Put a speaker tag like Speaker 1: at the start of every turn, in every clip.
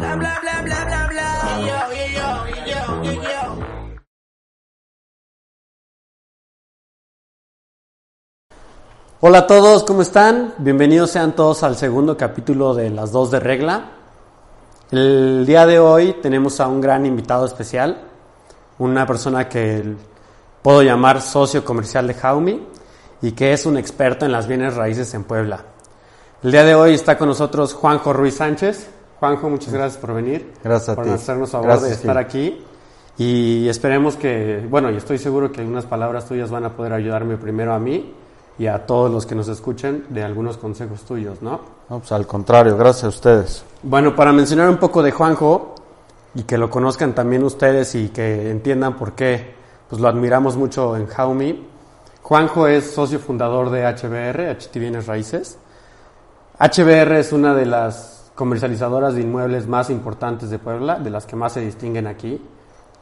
Speaker 1: Bla bla bla bla bla bla. Yo.
Speaker 2: Hola a todos, ¿cómo están? Bienvenidos sean todos al segundo capítulo de Las Dos de Regla. El día de hoy tenemos a un gran invitado especial, una persona que puedo llamar socio comercial de Jaumi y que es un experto en las bienes raíces en Puebla. El día de hoy está con nosotros Juanjo Ruiz Sánchez. Juanjo, muchas gracias por venir.
Speaker 3: Gracias a
Speaker 2: por
Speaker 3: ti.
Speaker 2: hacernos favor
Speaker 3: Gracias,
Speaker 2: de estar aquí. Y esperemos que, bueno, y estoy seguro que algunas palabras tuyas van a poder ayudarme primero a mí y a todos los que nos escuchen de algunos consejos tuyos, ¿no?
Speaker 3: No, pues al contrario, gracias a ustedes.
Speaker 2: Bueno, para mencionar un poco de Juanjo y que lo conozcan también ustedes y que entiendan por qué pues lo admiramos mucho en Jaumi. Juanjo es socio fundador de HBR, HT Bienes Raíces. HBR es una de las comercializadoras de inmuebles más importantes de Puebla, de las que más se distinguen aquí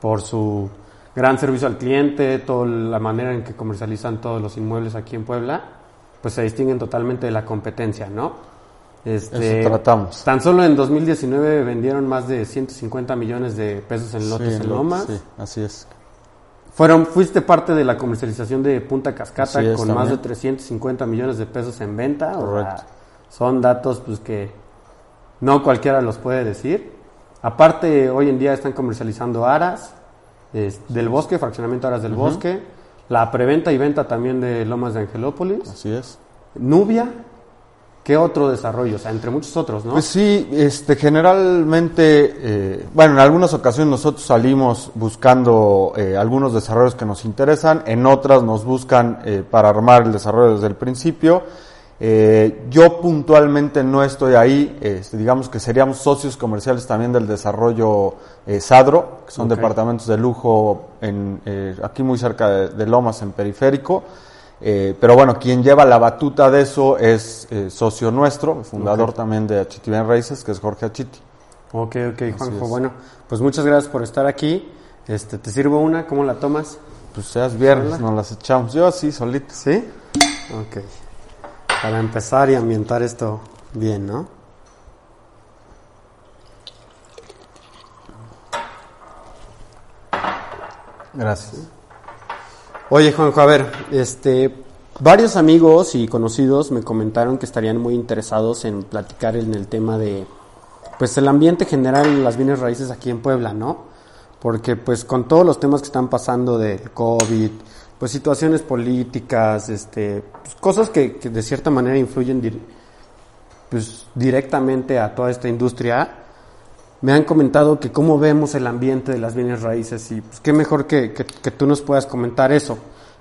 Speaker 2: por su gran servicio al cliente, toda la manera en que comercializan todos los inmuebles aquí en Puebla, pues se distinguen totalmente de la competencia, ¿no? Este,
Speaker 3: Eso tratamos.
Speaker 2: Tan solo en 2019 vendieron más de 150 millones de pesos en lotes
Speaker 3: Sí,
Speaker 2: en
Speaker 3: lo-
Speaker 2: Lomas.
Speaker 3: Sí, así es.
Speaker 2: Fueron, fuiste parte de la comercialización de Punta Cascata
Speaker 3: es,
Speaker 2: con más de
Speaker 3: también.
Speaker 2: 350 millones de pesos en venta. o sea,
Speaker 3: Correcto.
Speaker 2: son datos pues que no cualquiera los puede decir. Aparte, hoy en día están comercializando Aras es, del Bosque, fraccionamiento Aras del Bosque, la preventa y venta también de Lomas de Angelópolis,
Speaker 3: Así es.
Speaker 2: Nubia. ¿Qué otro desarrollo? O sea, entre muchos otros, ¿no?
Speaker 3: Pues sí, este, generalmente, eh, bueno, en algunas ocasiones nosotros salimos buscando eh, algunos desarrollos que nos interesan, en otras nos buscan eh, para armar el desarrollo desde el principio. Eh, yo puntualmente no estoy ahí, este, digamos que seríamos socios comerciales también del desarrollo eh, Sadro, que son departamentos de lujo en, eh, aquí muy cerca de, de Lomas, en Periférico. Eh, pero bueno, quien lleva la batuta de eso es eh, socio nuestro, fundador también de Achiti Bien Raíces, que es Jorge Achiti.
Speaker 2: Ok, ok, Juanjo. Bueno, pues muchas gracias por estar aquí. Este, ¿Te sirvo una? ¿Cómo la tomas?
Speaker 3: Pues seas viernes, nos las echamos. Yo así, solito.
Speaker 2: ¿Sí? Ok. Para empezar y ambientar esto bien, ¿no?
Speaker 3: Gracias.
Speaker 2: Oye, Juanjo, a ver, este, varios amigos y conocidos me comentaron que estarían muy interesados en platicar en el tema de, pues, el ambiente general en las bienes raíces aquí en Puebla, ¿no? Porque, pues, con todos los temas que están pasando del COVID, pues, situaciones políticas, este, pues, cosas que, que de cierta manera influyen, dir- pues, directamente a toda esta industria, me han comentado que cómo vemos el ambiente de las bienes raíces y pues qué mejor que, que- que tú nos puedas comentar eso.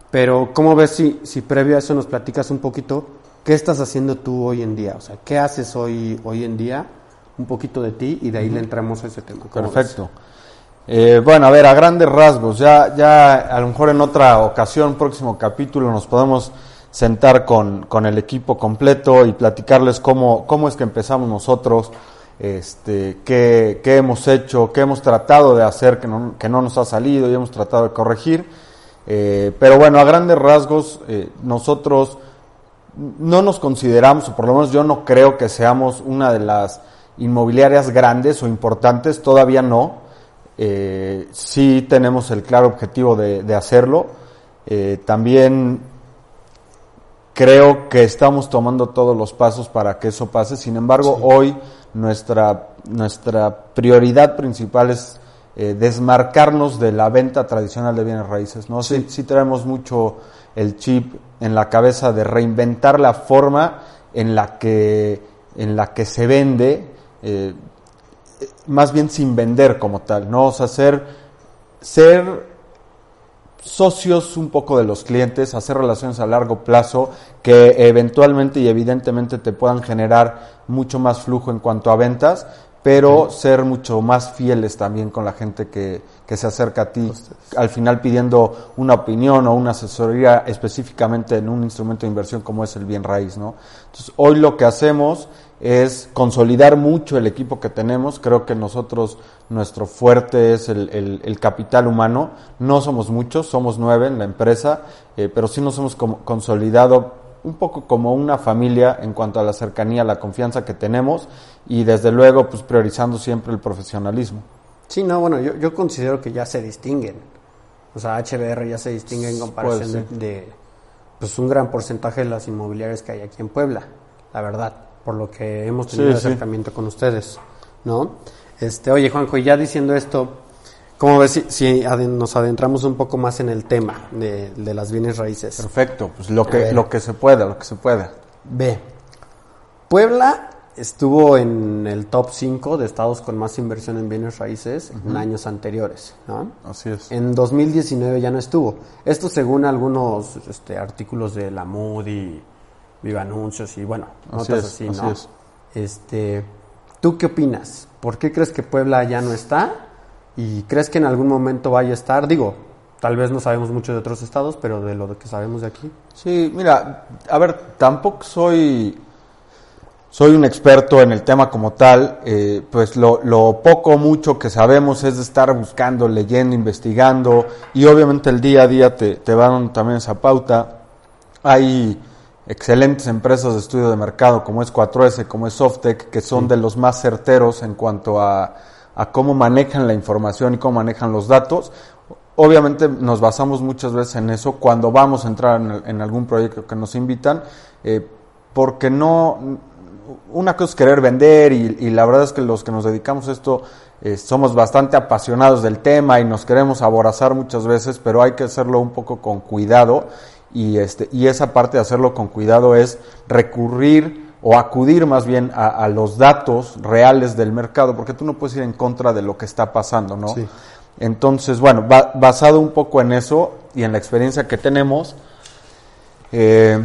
Speaker 2: Pero ¿cómo ves si, si previo a eso nos platicas un poquito qué estás haciendo tú hoy en día? O sea, ¿qué haces hoy, hoy en día? Un poquito de ti y de ahí le entramos a ese tema. ¿Cómo
Speaker 3: Perfecto. Eh, bueno, a ver, a grandes rasgos, ya, ya a lo mejor en otra ocasión, próximo capítulo, nos podemos sentar con, con el equipo completo y platicarles cómo, cómo es que empezamos nosotros, este, qué, qué hemos hecho, qué hemos tratado de hacer que no, que no nos ha salido y hemos tratado de corregir. Eh, pero bueno, a grandes rasgos, eh, nosotros no nos consideramos, o por lo menos yo no creo que seamos una de las inmobiliarias grandes o importantes, todavía no. Eh, sí tenemos el claro objetivo de, de hacerlo. Eh, también creo que estamos tomando todos los pasos para que eso pase. Sin embargo, hoy nuestra, nuestra prioridad principal es eh, desmarcarnos de la venta tradicional de bienes raíces. ¿no? Sí. sí traemos mucho el chip en la cabeza de reinventar la forma en la que, en la que se vende, eh, más bien sin vender como tal, ¿no? O sea, ser, ser socios un poco de los clientes, hacer relaciones a largo plazo que eventualmente y evidentemente te puedan generar mucho más flujo en cuanto a ventas, pero ser mucho más fieles también con la gente que, que se acerca a ti, al final pidiendo una opinión o una asesoría específicamente en un instrumento de inversión como es el bien raíz, ¿no? Entonces, hoy lo que hacemos es consolidar mucho el equipo que tenemos. Creo que nosotros, nuestro fuerte es el, el, capital humano. No somos muchos, somos nueve en la empresa, eh, pero sí nos hemos consolidado un poco como una familia en cuanto a la cercanía, la confianza que tenemos y desde luego pues priorizando siempre el profesionalismo.
Speaker 2: Sí, no, bueno, yo, yo considero que ya se distinguen. O sea, HBR ya se distingue en comparación de, pues un gran porcentaje de las inmobiliarias que hay aquí en Puebla, la verdad, por lo que hemos tenido acercamiento con ustedes, ¿no? Este, oye, Juanjo, y ya diciendo esto, ¿Cómo ves si, nos adentramos un poco más en el tema de, las bienes raíces?
Speaker 3: Perfecto, pues lo que, lo que se pueda, lo que se pueda.
Speaker 2: Ve, Puebla estuvo en el top 5 de estados con más inversión en bienes raíces en años anteriores, ¿no?
Speaker 3: Así es.
Speaker 2: En 2019 ya no estuvo. Esto según algunos este, artículos de la Moody, Viva Anuncios y bueno, notas así, ¿no? Este, ¿Tú qué opinas? ¿Por qué crees que Puebla ya no está? ¿Y crees que en algún momento vaya a estar? Digo, tal vez no sabemos mucho de otros estados, pero de lo que sabemos de aquí.
Speaker 3: Sí, mira, a ver, tampoco soy soy un experto en el tema como tal, eh, pues lo, lo poco o mucho que sabemos es de estar buscando, leyendo, investigando y obviamente el día a día te, te van también esa pauta. Hay excelentes empresas de estudio de mercado como es 4S, como es Softec, que son de los más certeros en cuanto a a cómo manejan la información y cómo manejan los datos. Obviamente nos basamos muchas veces en eso cuando vamos a entrar en, algún proyecto que nos invitan, eh, porque no, una cosa es querer vender y, la verdad es que los que nos dedicamos a esto eh, somos bastante apasionados del tema y nos queremos aborazar muchas veces, pero hay que hacerlo un poco con cuidado y, este, y esa parte de hacerlo con cuidado es recurrir o acudir más bien a, los datos reales del mercado, porque tú no puedes ir en contra de lo que está pasando, ¿no? Entonces, bueno, basado un poco en eso y en la experiencia que tenemos, eh,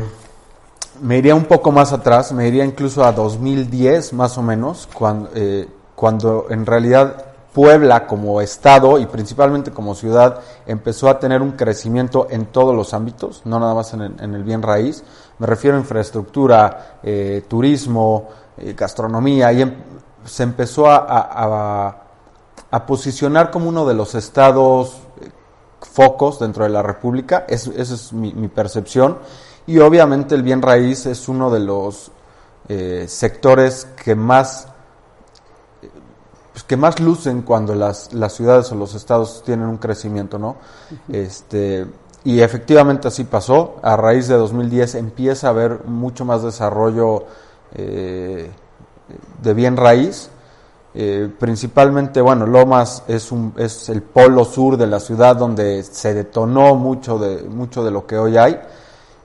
Speaker 3: me iría un poco más atrás, me iría incluso a 2010 más o menos, cuando, eh, cuando en realidad Puebla como estado y principalmente como ciudad empezó a tener un crecimiento en todos los ámbitos, no nada más en el, bien raíz. Me refiero a infraestructura, eh, turismo, eh, gastronomía, y em, se empezó a, posicionar como uno de los estados eh, focos dentro de la República, esa es mi, mi, percepción, y obviamente el bien raíz es uno de los sectores que más pues, que más lucen cuando las, las ciudades o los estados tienen un crecimiento, ¿no? Este, y efectivamente así pasó. A raíz de 2010 empieza a haber mucho más desarrollo eh, de bien raíz. Eh, principalmente, bueno, Lomas es, un, es el polo sur de la ciudad donde se detonó mucho de, mucho de lo que hoy hay.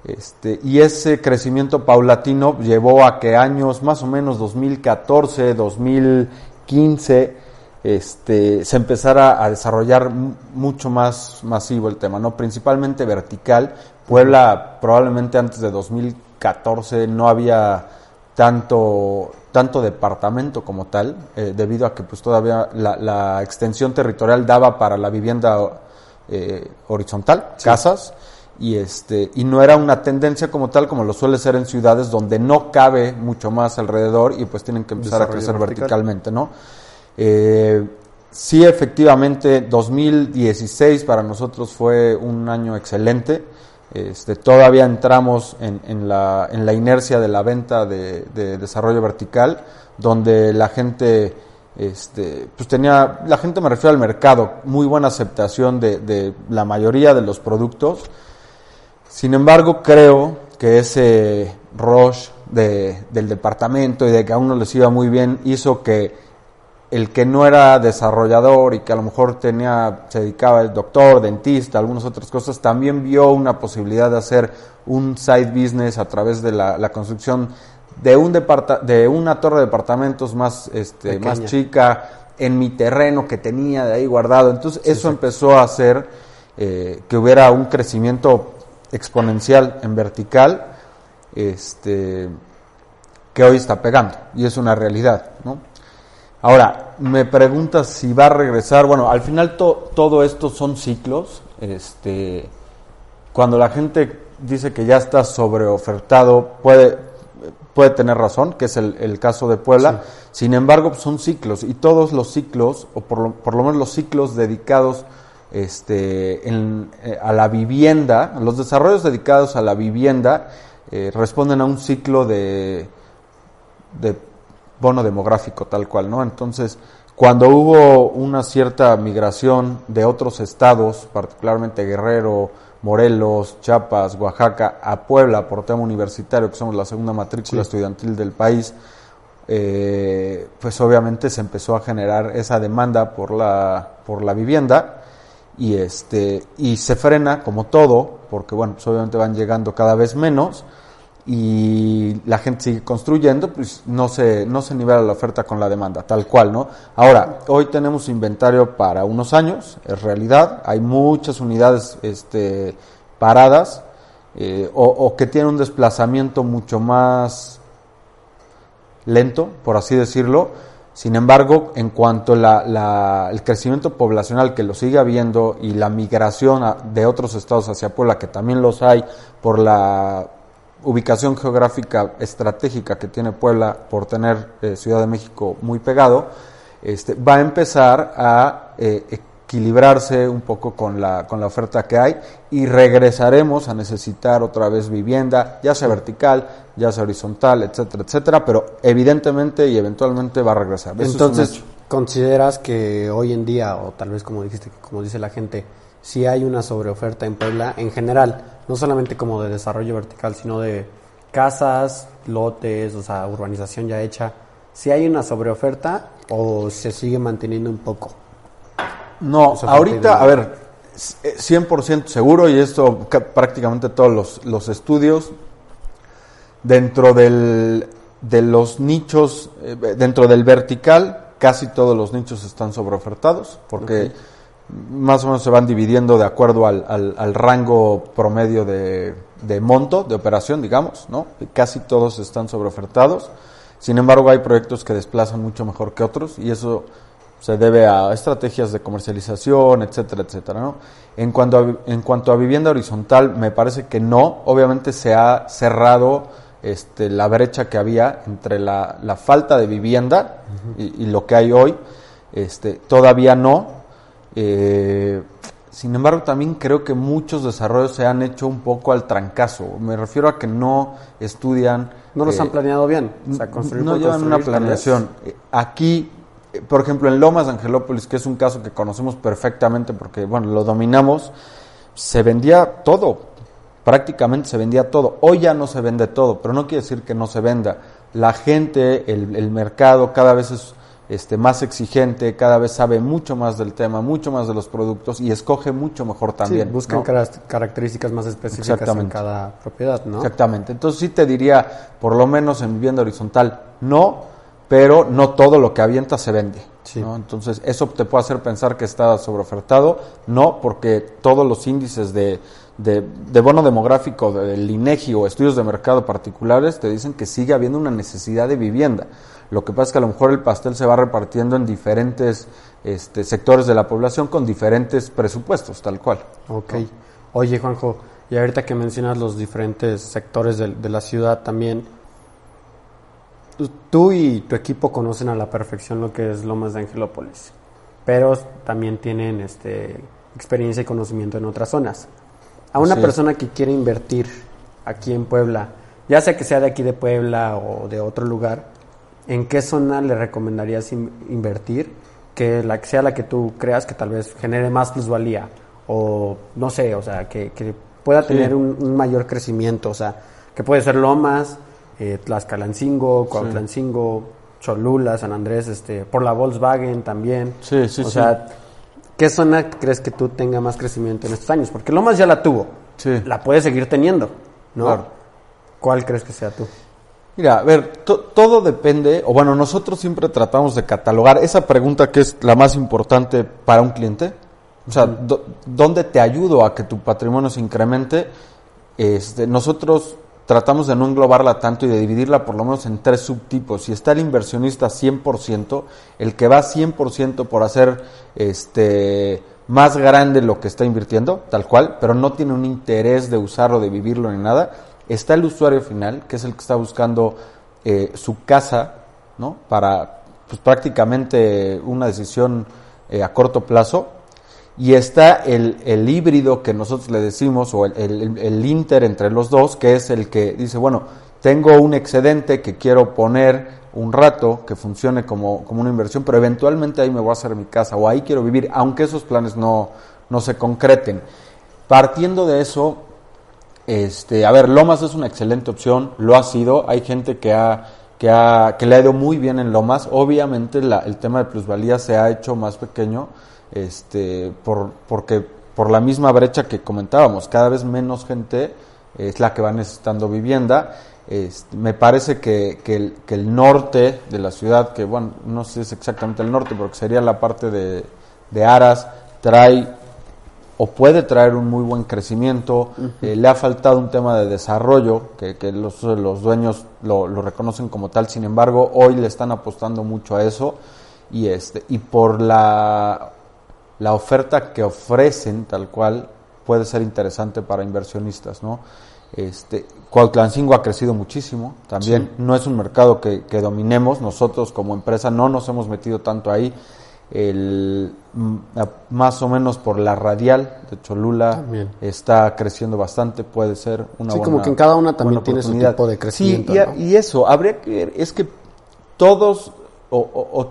Speaker 3: Este, y ese crecimiento paulatino llevó a que años más o menos 2014, 2000 15 este, se empezara a desarrollar mucho más masivo el tema, ¿no? Principalmente vertical. Puebla probablemente antes de 2014 no había tanto, tanto departamento como tal, eh, debido a que pues todavía la, extensión territorial daba para la vivienda eh, horizontal, casas, y este y no era una tendencia como tal como lo suele ser en ciudades donde no cabe mucho más alrededor y pues tienen que empezar a crecer verticalmente, ¿no? Eh, sí, efectivamente, 2016 para nosotros fue un año excelente. Este, todavía entramos en, en, la, en la inercia de la venta de, de desarrollo vertical, donde la gente este, pues tenía, la gente me refiero al mercado, muy buena aceptación de, de la mayoría de los productos sin embargo, creo que ese rush de, del departamento y de que a uno les iba muy bien hizo que el que no era desarrollador y que a lo mejor tenía, se dedicaba al doctor, dentista, algunas otras cosas, también vio una posibilidad de hacer un side business a través de la, construcción de un de una torre de departamentos más, este, más chica en mi terreno que tenía de ahí guardado. Entonces eso empezó a hacer eh, que hubiera un crecimiento exponencial en vertical, este, que hoy está pegando, y es una realidad, ¿no? Ahora, me preguntas si va a regresar, bueno, al final todo esto son ciclos, este, cuando la gente dice que ya está sobreofertado, puede, puede tener razón, que es el, caso de Puebla, sin embargo son ciclos, y todos los ciclos, o por lo, por lo menos los ciclos dedicados este, en, eh, a la vivienda, los desarrollos dedicados a la vivienda eh, responden a un ciclo de, de bono demográfico tal cual, ¿no? Entonces, cuando hubo una cierta migración de otros estados, particularmente Guerrero, Morelos, Chiapas, Oaxaca, a Puebla por tema universitario, que somos la segunda matrícula estudiantil del país, eh, pues obviamente se empezó a generar esa demanda por la, por la vivienda y este y se frena como todo porque bueno pues obviamente van llegando cada vez menos y la gente sigue construyendo pues no se no se nivela la oferta con la demanda tal cual no ahora hoy tenemos inventario para unos años es realidad hay muchas unidades este paradas eh, o, o que tienen un desplazamiento mucho más lento por así decirlo sin embargo, en cuanto al crecimiento poblacional que lo sigue habiendo y la migración de otros estados hacia Puebla, que también los hay por la ubicación geográfica estratégica que tiene Puebla por tener eh, Ciudad de México muy pegado, este, va a empezar a eh, equilibrarse un poco con la, con la oferta que hay y regresaremos a necesitar otra vez vivienda, ya sea vertical, ya sea horizontal, etcétera, etcétera, pero evidentemente y eventualmente va a regresar.
Speaker 2: Entonces, ¿consideras que hoy en día, o tal vez como dijiste, como dice la gente, si hay una sobreoferta en Puebla en general, no solamente como de desarrollo vertical, sino de casas, lotes, o sea, urbanización ya hecha, si hay una sobreoferta o se sigue manteniendo un poco?
Speaker 3: No, ahorita, a ver, 100% eh, seguro, y esto prácticamente todos los, los estudios, dentro del, de los nichos, eh, dentro del vertical, casi todos los nichos están sobreofertados, porque más o menos se van dividiendo de acuerdo al, al, rango promedio de, de, monto, de operación, digamos, ¿no? casi todos están sobreofertados. Sin embargo, hay proyectos que desplazan mucho mejor que otros, y eso se debe a estrategias de comercialización, etcétera, etcétera. ¿no? En, cuanto a, en cuanto a vivienda horizontal, me parece que no. Obviamente se ha cerrado este, la brecha que había entre la, la falta de vivienda y, lo que hay hoy. Este, todavía no. Eh, sin embargo, también creo que muchos desarrollos se han hecho un poco al trancazo. Me refiero a que no estudian.
Speaker 2: No los han eh, planeado bien.
Speaker 3: no llevan una planeación. Aquí por ejemplo, en Lomas Angelópolis, que es un caso que conocemos perfectamente porque, bueno, lo dominamos, se vendía todo, prácticamente se vendía todo. Hoy ya no se vende todo, pero no quiere decir que no se venda. La gente, el, mercado cada vez es este, más exigente, cada vez sabe mucho más del tema, mucho más de los productos y escoge mucho mejor también.
Speaker 2: Sí, buscan características más específicas en cada propiedad, ¿no?
Speaker 3: Exactamente. Entonces sí te diría, por lo menos en vivienda horizontal, no, pero no todo lo que avienta se vende. Entonces, eso te puede hacer pensar que está sobreofertado. No, porque todos los índices de, de, bono demográfico del INEGI o estudios de mercado particulares te dicen que sigue habiendo una necesidad de vivienda. Lo que pasa es que a lo mejor el pastel se va repartiendo en diferentes este, sectores de la población con diferentes presupuestos, tal cual.
Speaker 2: Ok. Oye, Juanjo, y ahorita que mencionas los diferentes sectores de, de la ciudad también, tú y tu equipo conocen a la perfección lo que es Lomas de Angelópolis, pero también tienen este, experiencia y conocimiento en otras zonas. A una persona que quiere invertir aquí en Puebla, ya sea que sea de aquí de Puebla o de otro lugar, ¿en qué zona le recomendarías invertir? Que la que sea la que tú creas que tal vez genere más plusvalía o no sé, o sea, que, pueda tener un, un, mayor crecimiento, o sea, que puede ser Lomas, eh, Tlaxcalancingo, Cuautlancingo, Cholula, San Andrés, este, por la Volkswagen también.
Speaker 3: Sí, sí,
Speaker 2: o sea, ¿qué zona crees que tú tenga más crecimiento en estos años? Porque Lomas ya la tuvo.
Speaker 3: Sí.
Speaker 2: La puede seguir teniendo, ¿no? ¿Cuál crees que sea tú?
Speaker 3: Mira, a ver, todo depende, o bueno, nosotros siempre tratamos de catalogar esa pregunta que es la más importante para un cliente, O sea, ¿dónde te ayudo a que tu patrimonio se incremente? Este, nosotros tratamos de no englobarla tanto y de dividirla por lo menos en tres subtipos. Si está el inversionista 100%, el que va 100% por hacer este, más grande lo que está invirtiendo, tal cual, pero no tiene un interés de usarlo, de vivirlo ni nada. Está el usuario final, que es el que está buscando eh, su casa, ¿no? Para, pues prácticamente una decisión eh, a corto plazo y está el, el híbrido que nosotros le decimos, o el, el- inter entre los dos, que es el que dice, bueno, tengo un excedente que quiero poner un rato, que funcione como, como una inversión, pero eventualmente ahí me voy a hacer mi casa, o ahí quiero vivir, aunque esos planes no, no se concreten. Partiendo de eso, este, a ver, Lomas es una excelente opción, lo ha sido. Hay gente que ha, que ha, que le ha ido muy bien en Lomas. Obviamente la- el tema de plusvalía se ha hecho más pequeño, este, por, porque por la misma brecha que comentábamos, cada vez menos gente es la que va necesitando vivienda. Este, me parece que, que el, que el norte de la ciudad, que bueno, no sé si es exactamente el norte, porque sería la parte de, de Aras, trae o puede traer un muy buen crecimiento. Eh, le ha faltado un tema de desarrollo, que, que los, los dueños lo, lo reconocen como tal, sin embargo, hoy le están apostando mucho a eso. Y, este, y por la, la oferta que ofrecen, tal cual, puede ser interesante para inversionistas, ¿no? Este, Cuautlancingo ha crecido muchísimo también, no es un mercado que, que dominemos, nosotros como empresa no nos hemos metido tanto ahí, el, mm, más o menos por la radial de Cholula
Speaker 2: También.
Speaker 3: está creciendo bastante, puede ser una
Speaker 2: Sí,
Speaker 3: buena
Speaker 2: como que en cada una también tiene su tipo de crecimiento,
Speaker 3: Sí, y, a-
Speaker 2: ¿no?
Speaker 3: y eso, habría que ver, es que todos o, o- o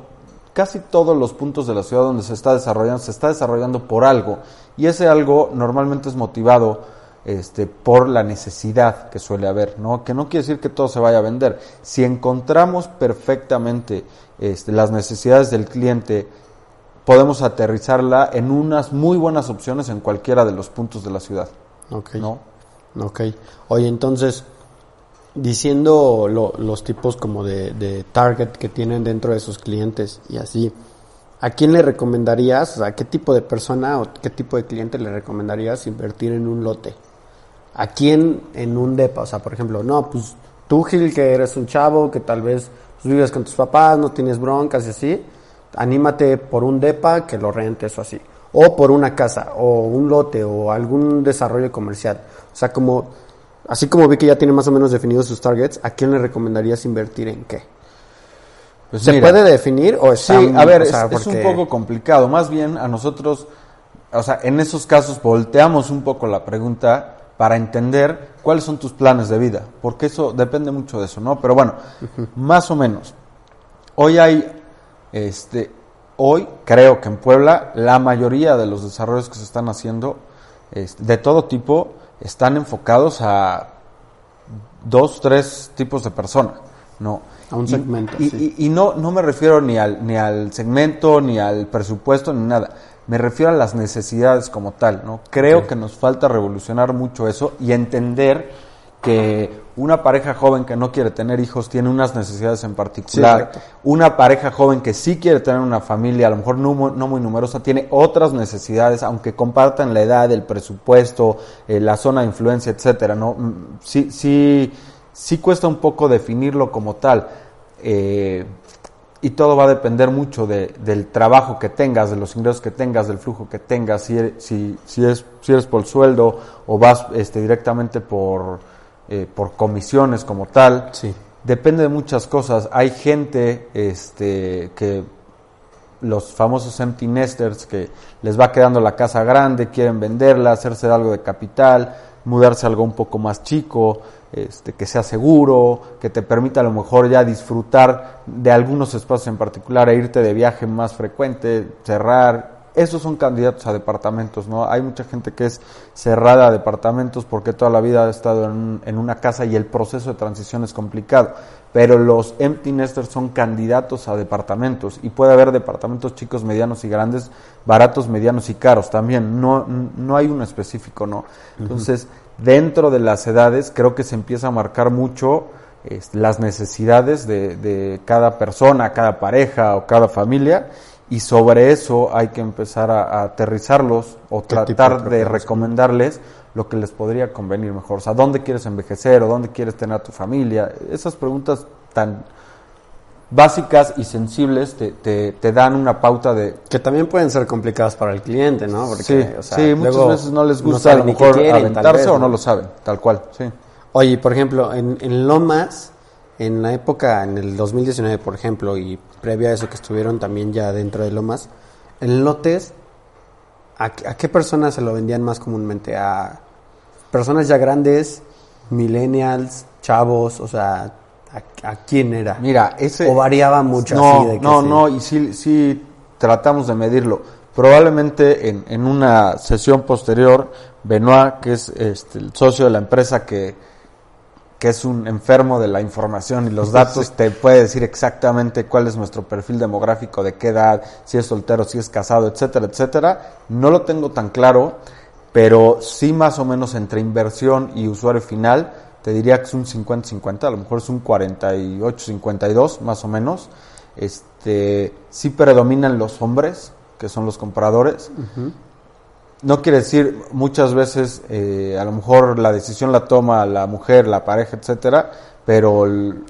Speaker 3: casi todos los puntos de la ciudad donde se está desarrollando, se está desarrollando por algo, y ese algo normalmente es motivado este, por la necesidad que suele haber, ¿no? Que no quiere decir que todo se vaya a vender. Si encontramos perfectamente este, las necesidades del cliente, podemos aterrizarla en unas muy buenas opciones en cualquiera de los puntos de la ciudad,
Speaker 2: Ok.
Speaker 3: ¿no?
Speaker 2: Ok. Oye, entonces, diciendo lo- los tipos como de, de target que tienen dentro de sus clientes y así, ¿a quién le recomendarías, sea, qué tipo de persona o qué tipo de cliente le recomendarías invertir en un lote? ¿A quién en un depa? O sea, por ejemplo, no, pues tú, Gil, que eres un chavo, que tal vez pues, vives con tus papás, no tienes broncas y así, anímate por un depa que lo rentes o así. O por una casa, o un lote, o algún desarrollo comercial. O sea, como, así como vi que ya tiene más o menos definidos sus targets, ¿a quién le recomendarías invertir en qué?
Speaker 3: Pues
Speaker 2: ¿Se
Speaker 3: mira,
Speaker 2: puede definir o está
Speaker 3: Sí, a ver,
Speaker 2: o
Speaker 3: es,
Speaker 2: sea,
Speaker 3: es un
Speaker 2: porque-
Speaker 3: poco complicado. Más bien a nosotros, o sea, en esos casos volteamos un poco la pregunta para entender cuáles son tus planes de vida, porque eso depende mucho de eso, ¿no? Pero bueno, más o menos. Hoy hay, este, hoy creo que en Puebla la mayoría de los desarrollos que se están haciendo, este, de todo tipo, están enfocados a dos, tres tipos de personas, ¿no?
Speaker 2: A un segmento,
Speaker 3: y,
Speaker 2: sí.
Speaker 3: y- y no, no me refiero ni al, ni al segmento, ni al presupuesto, ni nada. Me refiero a las necesidades como tal, ¿no? Creo que nos falta revolucionar mucho eso y entender que una pareja joven que no quiere tener hijos tiene unas necesidades en particular. una pareja joven que sí quiere tener una familia, a lo mejor no, mu- no muy numerosa, tiene otras necesidades, aunque compartan la edad, el presupuesto, eh, la zona de influencia, etcétera, ¿no? Mm, Sí, sí, sí cuesta un poco definirlo como tal. Eh, y todo va a depender mucho de- del trabajo que tengas, de los ingresos que tengas, del flujo que tengas, si, eres- si, si, es, si eres por sueldo o vas este, directamente por, eh, por comisiones como tal.
Speaker 2: Sí.
Speaker 3: Depende de muchas cosas. Hay gente este, que los famosos empty nesters que les va quedando la casa grande, quieren venderla, hacerse algo de capital, mudarse a algo un poco más chico, este, que sea seguro, que te permita a lo mejor ya disfrutar de algunos espacios en particular e irte de viaje más frecuente, cerrar. Esos son candidatos a departamentos, ¿no? Hay mucha gente que es cerrada a departamentos porque toda la vida ha estado en, en una casa y el proceso de transición es complicado. Pero los empty nesters son candidatos a departamentos y puede haber departamentos chicos, medianos y grandes, baratos, medianos y caros también. No, no hay uno específico, ¿no? Entonces, dentro de las edades creo que se empieza a marcar mucho las necesidades de, de cada persona, cada pareja o cada familia y sobre eso hay que empezar a, a aterrizarlos o
Speaker 2: ¿Qué tipo de
Speaker 3: tratar de recomendarles lo que les podría convenir mejor. O sea, ¿dónde quieres envejecer o dónde quieres tener a tu familia? Esas preguntas tan básicas y sensibles te, te, te dan una pauta de...
Speaker 2: Que también pueden ser complicadas para el cliente, ¿no? Porque,
Speaker 3: sí,
Speaker 2: o sea,
Speaker 3: sí, muchas veces no les
Speaker 2: no
Speaker 3: gusta a lo mejor
Speaker 2: quieren,
Speaker 3: aventarse
Speaker 2: vez,
Speaker 3: o no lo saben, tal cual, sí.
Speaker 2: Oye, por ejemplo, en, en Lomas, en la época, en el 2019, por ejemplo, y previa a eso que estuvieron también ya dentro de Lomas, en lotes, ¿a, qué- a qué personas se lo vendían más comúnmente? ¿A personas ya grandes, millennials, chavos? O sea, ¿a, a quién era?
Speaker 3: Mira, ese...
Speaker 2: ¿O variaba mucho
Speaker 3: no,
Speaker 2: así de que
Speaker 3: No,
Speaker 2: sí?
Speaker 3: no, y sí, sí tratamos de medirlo. Probablemente en, en una sesión posterior, Benoit, que es este, el socio de la empresa que, que es un enfermo de la información y los datos, te puede decir exactamente cuál es nuestro perfil demográfico, de qué edad, si es soltero, si es casado, etcétera, etcétera. No lo tengo tan claro, pero sí más o menos entre inversión y usuario final, te diría que es un 50-50, a lo mejor es un 48-52 más o menos. Este, sí predominan los hombres, que son los compradores. No quiere decir muchas veces, eh, a lo mejor la decisión la toma la mujer, la pareja, etcétera, pero el,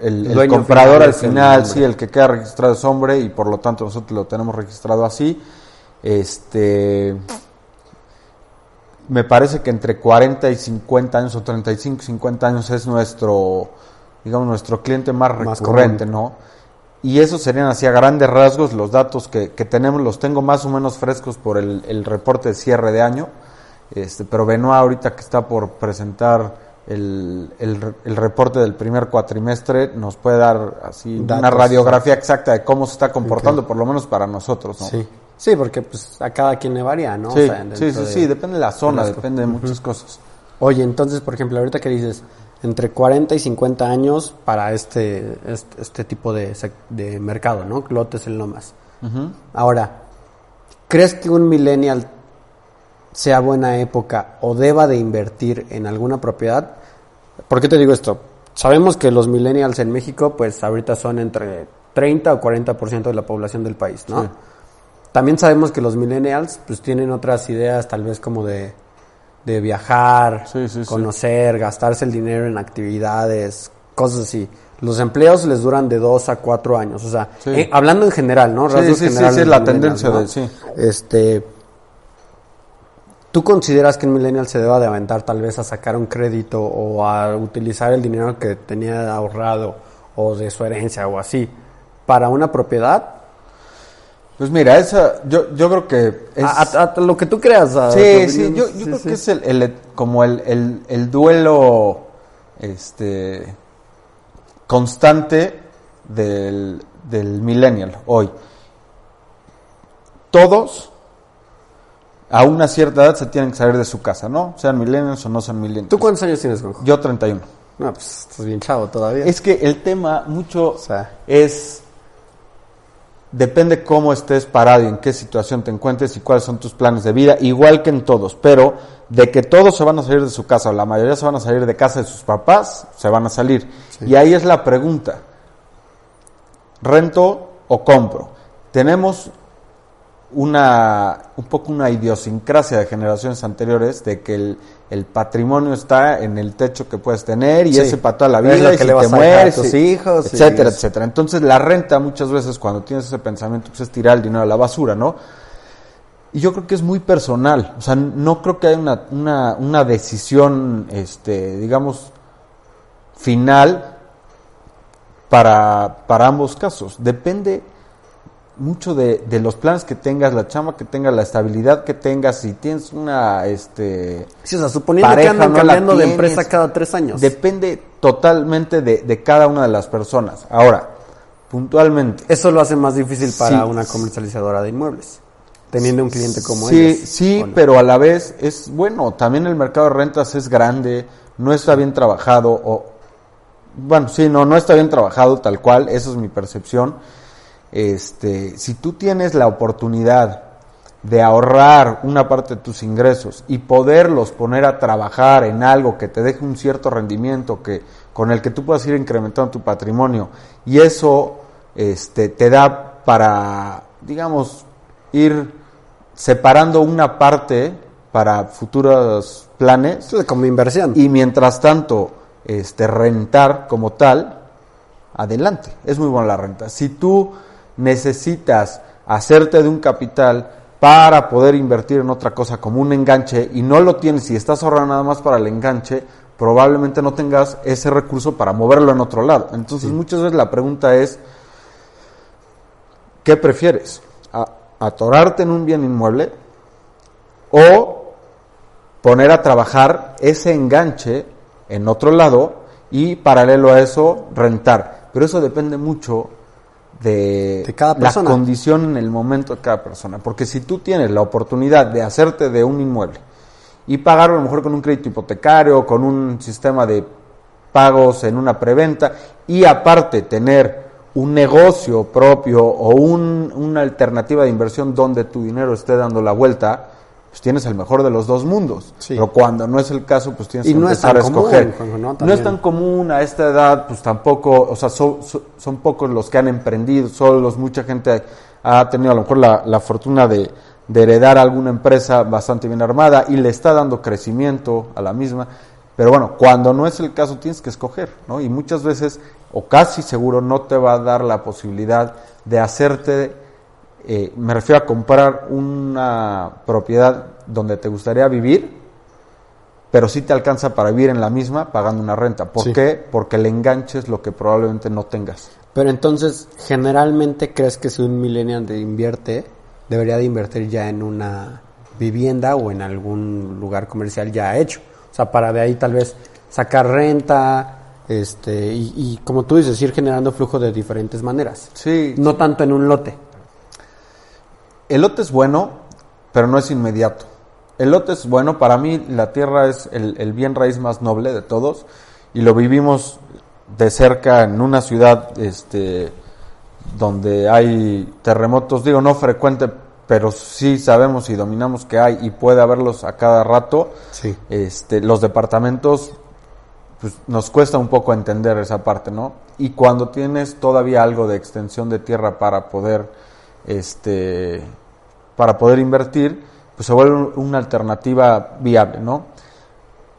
Speaker 3: el- comprador
Speaker 2: final
Speaker 3: al
Speaker 2: el
Speaker 3: final, sí, el que queda registrado es hombre y por lo tanto nosotros lo tenemos registrado así. Este, me parece que entre 40 y 50 años o 35 y 50 años es nuestro, digamos, nuestro cliente más
Speaker 2: Más
Speaker 3: recurrente, ¿no? Y esos serían así a grandes rasgos los datos que, que tenemos, los tengo más o menos frescos por el, el reporte de cierre de año. Este, pero Benoit ahorita que está por presentar el, el, el reporte del primer cuatrimestre nos puede dar así una radiografía exacta de cómo se está comportando, por lo menos para nosotros, ¿no?
Speaker 2: Sí. Sí, porque pues a cada quien le varía, ¿no? O
Speaker 3: Sí,
Speaker 2: sea,
Speaker 3: sí, sí,
Speaker 2: de-
Speaker 3: sí, depende de la zona,
Speaker 2: de
Speaker 3: depende de muchas cosas.
Speaker 2: Oye, entonces, por ejemplo, ahorita que dices, entre 40 y 50 años para este, este, este tipo de, mercado, ¿no? Lotes en Lomas. Ahora, ¿crees que un millennial sea buena época o deba de invertir en alguna propiedad? ¿Por qué te digo esto? Sabemos que los millennials en México, pues ahorita son entre 30 o 40% de la población del país, ¿no?
Speaker 3: Sí.
Speaker 2: También sabemos que los millennials, pues tienen otras ideas, tal vez como de, de viajar,
Speaker 3: Sí, sí, sí.
Speaker 2: conocer, gastarse el dinero en actividades, cosas así. Los empleos les duran de dos a cuatro años, o sea, eh, hablando en general, ¿no? Rasgos
Speaker 3: sí, sí,
Speaker 2: generales
Speaker 3: sí,
Speaker 2: de
Speaker 3: la tendencia
Speaker 2: ¿no?
Speaker 3: de- sí.
Speaker 2: Este, ¿tú consideras que un millennial se deba de aventar tal vez a sacar un crédito o a utilizar el dinero que tenía ahorrado o de su herencia o así para una propiedad?
Speaker 3: Pues mira, esa, yo, yo creo que es...
Speaker 2: A, a- a lo que tú creas. a
Speaker 3: Sí, sí, yo, yo
Speaker 2: Sí,
Speaker 3: creo
Speaker 2: sí.
Speaker 3: que es el, el- como el, el, el duelo este constante del, del millennial hoy. Todos a una cierta edad se tienen que salir de su casa, ¿no? Sean millennials o no sean millennials.
Speaker 2: ¿Tú cuántos años tienes, Juanjo?
Speaker 3: Yo 31.
Speaker 2: No, pues estás bien chavo todavía.
Speaker 3: Es que el tema mucho
Speaker 2: O sea.
Speaker 3: es depende cómo estés parado y en qué situación te encuentres y cuáles son tus planes de vida, igual que en todos, pero de que todos se van a salir de su casa o la mayoría se van a salir de casa de sus papás, se van a salir. Y ahí es la pregunta. ¿Rento o compro? Tenemos una un poco una idiosincrasia de generaciones anteriores de que el, el patrimonio está en el techo que puedes tener y
Speaker 2: Sí.
Speaker 3: ese para toda la
Speaker 2: Es
Speaker 3: vida
Speaker 2: lo
Speaker 3: y
Speaker 2: que
Speaker 3: si
Speaker 2: le vas
Speaker 3: te
Speaker 2: a
Speaker 3: mueres
Speaker 2: tus hijos
Speaker 3: etcétera etcétera entonces la renta muchas veces cuando tienes ese pensamiento pues es tirar el dinero a la basura no y yo creo que es muy personal o sea no creo que haya una una, una decisión este digamos final para, para ambos casos. Depende mucho de, de los planes que tengas, la chamba que tengas, la estabilidad que tengas, si tienes una este
Speaker 2: Sí, o sea, suponiendo
Speaker 3: pareja,
Speaker 2: que andan
Speaker 3: no
Speaker 2: cambiando de
Speaker 3: tienes.
Speaker 2: empresa cada tres años.
Speaker 3: Depende totalmente de, de cada una de las personas. Ahora, puntualmente.
Speaker 2: Eso lo hace más difícil para
Speaker 3: Sí.
Speaker 2: una comercializadora de inmuebles. Teniendo un cliente como
Speaker 3: sí,
Speaker 2: ellos.
Speaker 3: Sí, pero a la vez es bueno. También el mercado de rentas es grande, no está bien trabajado o bueno, sí, no, no está bien trabajado tal cual. Esa es mi percepción. Este, si tú tienes la oportunidad de ahorrar una parte de tus ingresos y poderlos poner a trabajar en algo que te deje un cierto rendimiento que con el que tú puedas ir incrementando tu patrimonio y eso este te da para digamos, ir separando una parte para futuros planes.
Speaker 2: Como inversión.
Speaker 3: y mientras tanto este rentar como tal adelante. Es muy buena la renta. Si tú necesitas hacerte de un capital para poder invertir en otra cosa como un enganche y no lo tienes y estás ahorrando nada más para el enganche probablemente no tengas ese recurso para moverlo en otro lado entonces muchas veces la pregunta es ¿qué prefieres? ¿A- ¿atorarte en un bien inmueble o poner a trabajar ese enganche en otro lado y paralelo a eso rentar. Pero eso depende mucho de,
Speaker 2: De cada persona.
Speaker 3: la condición en el momento de cada persona. Porque si tú tienes la oportunidad de hacerte de un inmueble y pagarlo a lo mejor con un crédito hipotecario, con un sistema de pagos en una preventa y aparte tener un negocio propio o un- una alternativa de inversión donde tu dinero esté dando la vuelta, pues tienes el mejor de los dos mundos.
Speaker 2: Sí.
Speaker 3: Pero cuando no es el caso, pues tienes
Speaker 2: Y
Speaker 3: que
Speaker 2: no es
Speaker 3: empezar
Speaker 2: tan
Speaker 3: a escoger.
Speaker 2: común, ¿no?
Speaker 3: no es tan común a esta edad, pues tampoco, o sea, son pocos los que han emprendido, solos, mucha gente ha tenido a lo mejor la, la fortuna de, de heredar alguna empresa bastante bien armada y le está dando crecimiento a la misma. Pero bueno, cuando no es el caso tienes que escoger, ¿no? Y muchas veces, o casi seguro, no te va a dar la posibilidad de hacerte, eh, me refiero a comprar una propiedad donde te gustaría vivir, pero sí te alcanza para vivir en la misma pagando una renta. ¿Por
Speaker 2: Sí.
Speaker 3: qué? Porque el enganche es lo que probablemente no tengas.
Speaker 2: Pero entonces, generalmente crees que si un millennial de invierte, debería de invertir ya en una vivienda o en algún lugar comercial ya hecho. O sea, para de ahí tal vez sacar renta, este, y, y como tú dices, ir generando flujo de diferentes maneras.
Speaker 3: Sí,
Speaker 2: No tanto en un lote.
Speaker 3: El lote es bueno, pero no es inmediato. El lote es bueno, para mí la tierra es el, el bien raíz más noble de todos y lo vivimos de cerca en una ciudad este, donde hay terremotos, digo no frecuente, pero sí sabemos y dominamos que hay y puede haberlos a cada rato.
Speaker 2: Sí.
Speaker 3: Este, los departamentos pues nos cuesta un poco entender esa parte, ¿no? Y cuando tienes todavía algo de extensión de tierra para poder, este, para poder invertir, pues se vuelve un- una alternativa viable, ¿no?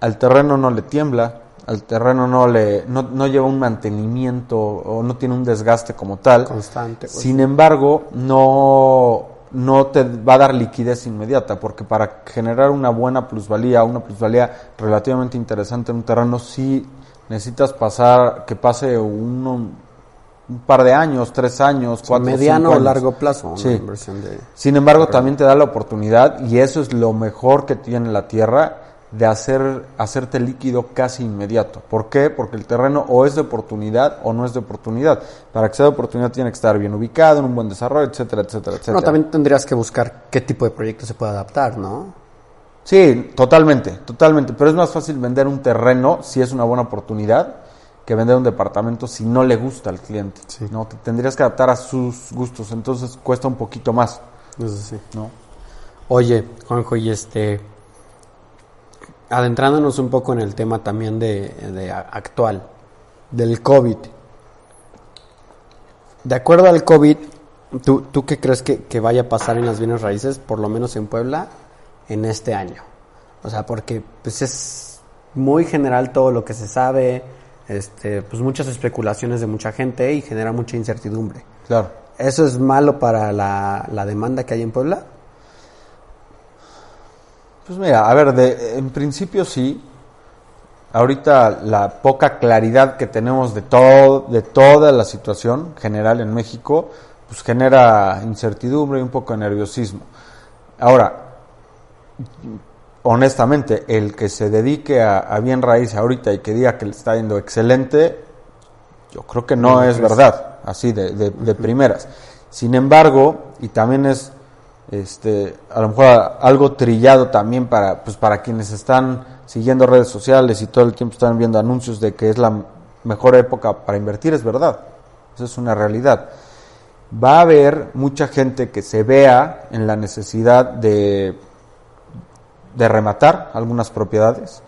Speaker 3: Al terreno no le tiembla, al terreno no le, no, no lleva un mantenimiento o no tiene un desgaste como tal.
Speaker 2: Constante, pues.
Speaker 3: Sin embargo, no, no te va a dar liquidez inmediata, porque para generar una buena plusvalía, una plusvalía relativamente interesante en un terreno, sí necesitas pasar, que pase uno- un par de años, tres años, cuatro,
Speaker 2: mediano
Speaker 3: cinco
Speaker 2: o
Speaker 3: años.
Speaker 2: largo plazo,
Speaker 3: Sí.
Speaker 2: inversión de...
Speaker 3: Sin embargo, también te da la oportunidad, y eso es lo mejor que tiene la tierra, de hacer, hacerte líquido casi inmediato. ¿Por qué? Porque el terreno o es de oportunidad o no es de oportunidad. Para que sea de oportunidad tiene que estar bien ubicado, en un buen desarrollo, etcétera, etcétera, etcétera.
Speaker 2: No, también tendrías que buscar qué tipo de proyecto se puede adaptar, ¿no?
Speaker 3: Sí, totalmente, totalmente. Pero es más fácil vender un terreno si es una buena oportunidad que vender un departamento si no le gusta al cliente.
Speaker 2: Sí.
Speaker 3: No, te tendrías que adaptar a sus gustos, entonces cuesta un poquito más,
Speaker 2: Eso sí.
Speaker 3: ¿no?
Speaker 2: Oye, Juanjo, y este, adentrándonos un poco en el tema también de, actual, del COVID. De acuerdo al COVID, ¿tú, tú qué crees que, que vaya a pasar en las bienes raíces, por lo menos en Puebla, en este año? O sea, porque pues es muy general todo lo que se sabe, este, pues muchas especulaciones de mucha gente y genera mucha incertidumbre.
Speaker 3: Claro.
Speaker 2: ¿Eso es malo para la, la demanda que hay en Puebla?
Speaker 3: Pues mira, a ver, de, en principio sí. Ahorita la poca claridad que tenemos de todo, de toda la situación general en México, pues genera incertidumbre y un poco de nerviosismo. Ahora, honestamente, el que se dedique a, a bien raíz ahorita y que diga que le está yendo excelente, yo creo que no
Speaker 2: No,
Speaker 3: es
Speaker 2: pues.
Speaker 3: verdad, así de, de- de primeras. Sin embargo, y también es este a lo mejor algo trillado también para pues para quienes están siguiendo redes sociales y todo el tiempo están viendo anuncios de que es la mejor época para invertir, es verdad. Eso es una realidad. Va a haber mucha gente que se vea en la necesidad de de rematar algunas propiedades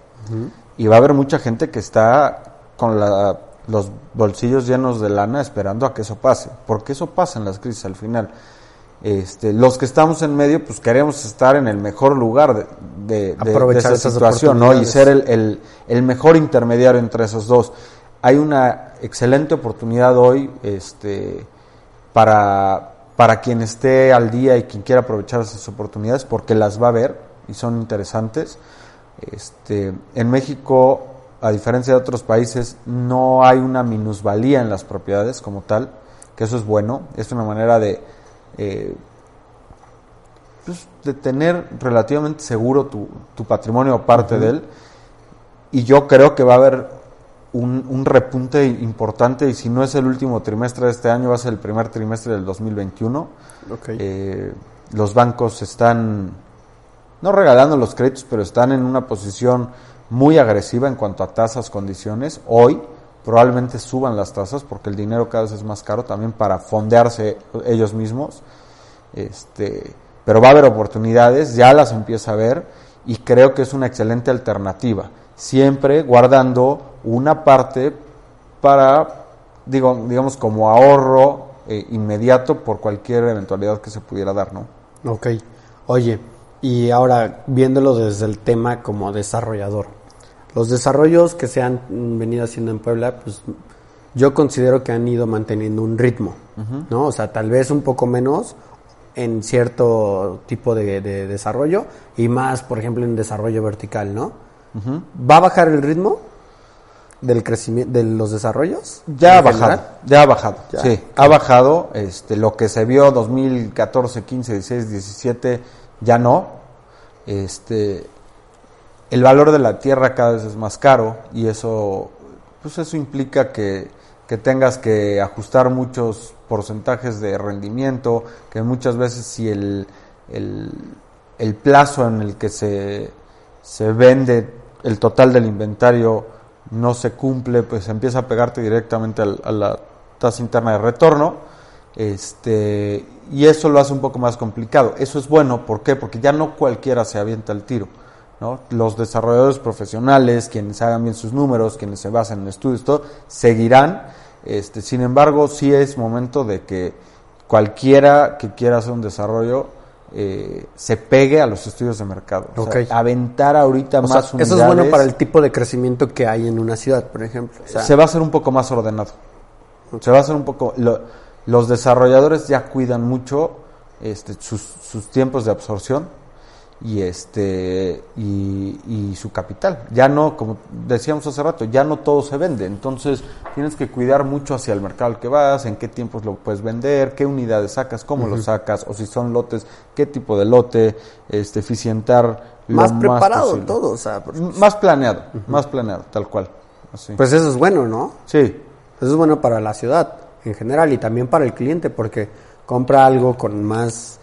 Speaker 3: y va a haber mucha gente que está con la- los bolsillos llenos de lana esperando a que eso pase, porque eso pasa en las crisis al final. Este, los que estamos en medio, pues queremos estar en el mejor lugar de, de- de- de
Speaker 2: Aprovechar
Speaker 3: esa situación, ¿no? Y ser el, el- el mejor intermediario entre esos dos. Hay una excelente oportunidad hoy, este, para, para quien esté al día y quien quiera aprovechar esas oportunidades, porque las va a ver y son interesantes. Este, en México, a diferencia de otros países, no hay una minusvalía en las propiedades como tal, que eso es bueno, es una manera de, eh, pues, de tener relativamente seguro tu, tu patrimonio o parte de él. Y yo creo que va a haber un, un repunte importante y si no es el último trimestre de este año, va a ser el primer trimestre del 2021.
Speaker 2: Ok.
Speaker 3: Eh, los bancos están, no regalando los créditos, pero están en una posición muy agresiva en cuanto a tasas, condiciones. Hoy probablemente suban las tasas porque el dinero cada vez es más caro también para fondearse ellos mismos. Este, pero va a haber oportunidades, ya las empieza a ver y creo que es una excelente alternativa, siempre guardando una parte para, digo, digamos, como ahorro eh, inmediato por cualquier eventualidad que se pudiera dar, ¿no?
Speaker 2: Ok. Oye, y ahora viéndolo desde el tema como desarrollador. Los desarrollos que se han venido haciendo en Puebla, pues yo considero que han ido manteniendo un ritmo, ¿no? O sea, tal vez un poco menos en cierto tipo de, de desarrollo y más, por ejemplo, en desarrollo vertical, ¿no? ¿Va a bajar el ritmo del crecimiento de los desarrollos?
Speaker 3: Ya ha bajado,
Speaker 2: general?
Speaker 3: ya ha bajado,
Speaker 2: Ya.
Speaker 3: sí, ha bajado, este, lo que se vio 2014, 15, 16, 17, ya no, este, el valor de la tierra cada vez es más caro y eso, pues eso implica que, que tengas que ajustar muchos porcentajes de rendimiento, que muchas veces si el, el, plazo en el que se, se vende el total del inventario no se cumple, pues empieza a pegarte directamente a la tasa interna de retorno. Este, y eso lo hace un poco más complicado. Eso es bueno, ¿por qué? Porque ya no cualquiera se avienta al tiro. ¿no? Los desarrolladores profesionales, quienes hagan bien sus números, quienes se basan en estudios, todo, seguirán. Este, sin embargo, sí es momento de que cualquiera que quiera hacer un desarrollo eh, se pegue a los estudios de mercado. O sea, aventar ahorita
Speaker 2: O sea,
Speaker 3: más
Speaker 2: eso es bueno para el tipo de crecimiento que hay en una ciudad, por ejemplo. O sea,
Speaker 3: se va a hacer un poco más ordenado. Se va a hacer un poco. lo- los desarrolladores ya cuidan mucho este, sus, sus tiempos de absorción y este y, y su capital. Ya no, como decíamos hace rato, ya no todo se vende. Entonces tienes que cuidar mucho hacia el mercado al que vas, en qué tiempos lo puedes vender, qué unidades sacas, cómo lo sacas, o si son lotes, qué tipo de lote, este, eficientar lo
Speaker 2: más preparado
Speaker 3: posible.
Speaker 2: todo, o sea, porque-
Speaker 3: Más planeado, más planeado, tal cual. Así.
Speaker 2: pues eso es bueno, ¿no?
Speaker 3: sí.
Speaker 2: Eso es bueno para la ciudad en general y también para el cliente porque compra algo con más,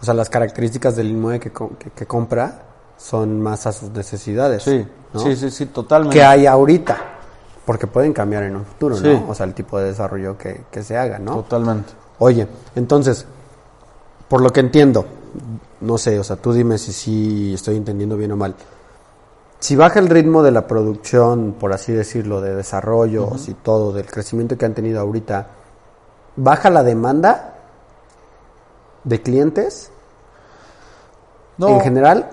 Speaker 2: o sea, las características del inmueble que, co- que, que compra son más a sus necesidades.
Speaker 3: Sí,
Speaker 2: ¿no?
Speaker 3: sí, sí, sí, totalmente.
Speaker 2: Que hay ahorita, porque pueden cambiar en un futuro,
Speaker 3: Sí.
Speaker 2: ¿no? O sea, el tipo de desarrollo que, que se haga, ¿no?
Speaker 3: Totalmente.
Speaker 2: Oye, entonces, por lo que entiendo, no sé, o sea, tú dime si sí estoy entendiendo bien o mal. Si baja el ritmo de la producción, por así decirlo, de desarrollos y todo, del crecimiento que han tenido ahorita, ¿baja la demanda de clientes
Speaker 3: No,
Speaker 2: en general?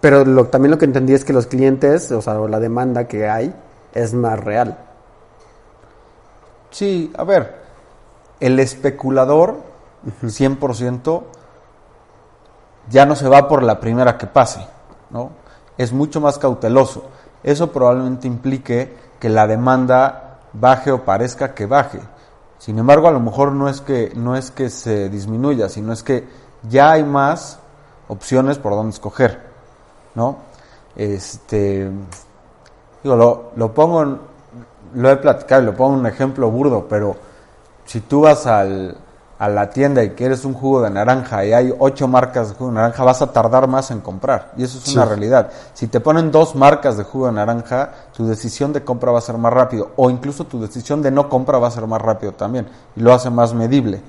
Speaker 2: Pero lo, también lo que entendí es que los clientes, o sea, la demanda que hay, es más real.
Speaker 3: sí, a ver, el especulador, 100%, ya no se va por la primera que pase, ¿no? Es mucho más cauteloso. Eso probablemente implique que la demanda baje o parezca que baje. Sin embargo, a lo mejor no es que, no es que se disminuya, sino es que ya hay más opciones por donde escoger, ¿no? Este, digo, lo, lo pongo, en- lo he platicado y lo pongo en un ejemplo burdo, pero si tú vas al, a la tienda y quieres un jugo de naranja y hay ocho marcas de jugo de naranja, vas a tardar más en comprar. Y eso es una realidad. Si te ponen dos marcas de jugo de naranja, tu decisión de compra va a ser más rápido. O incluso tu decisión de no compra va a ser más rápido también. Y lo hace más medible.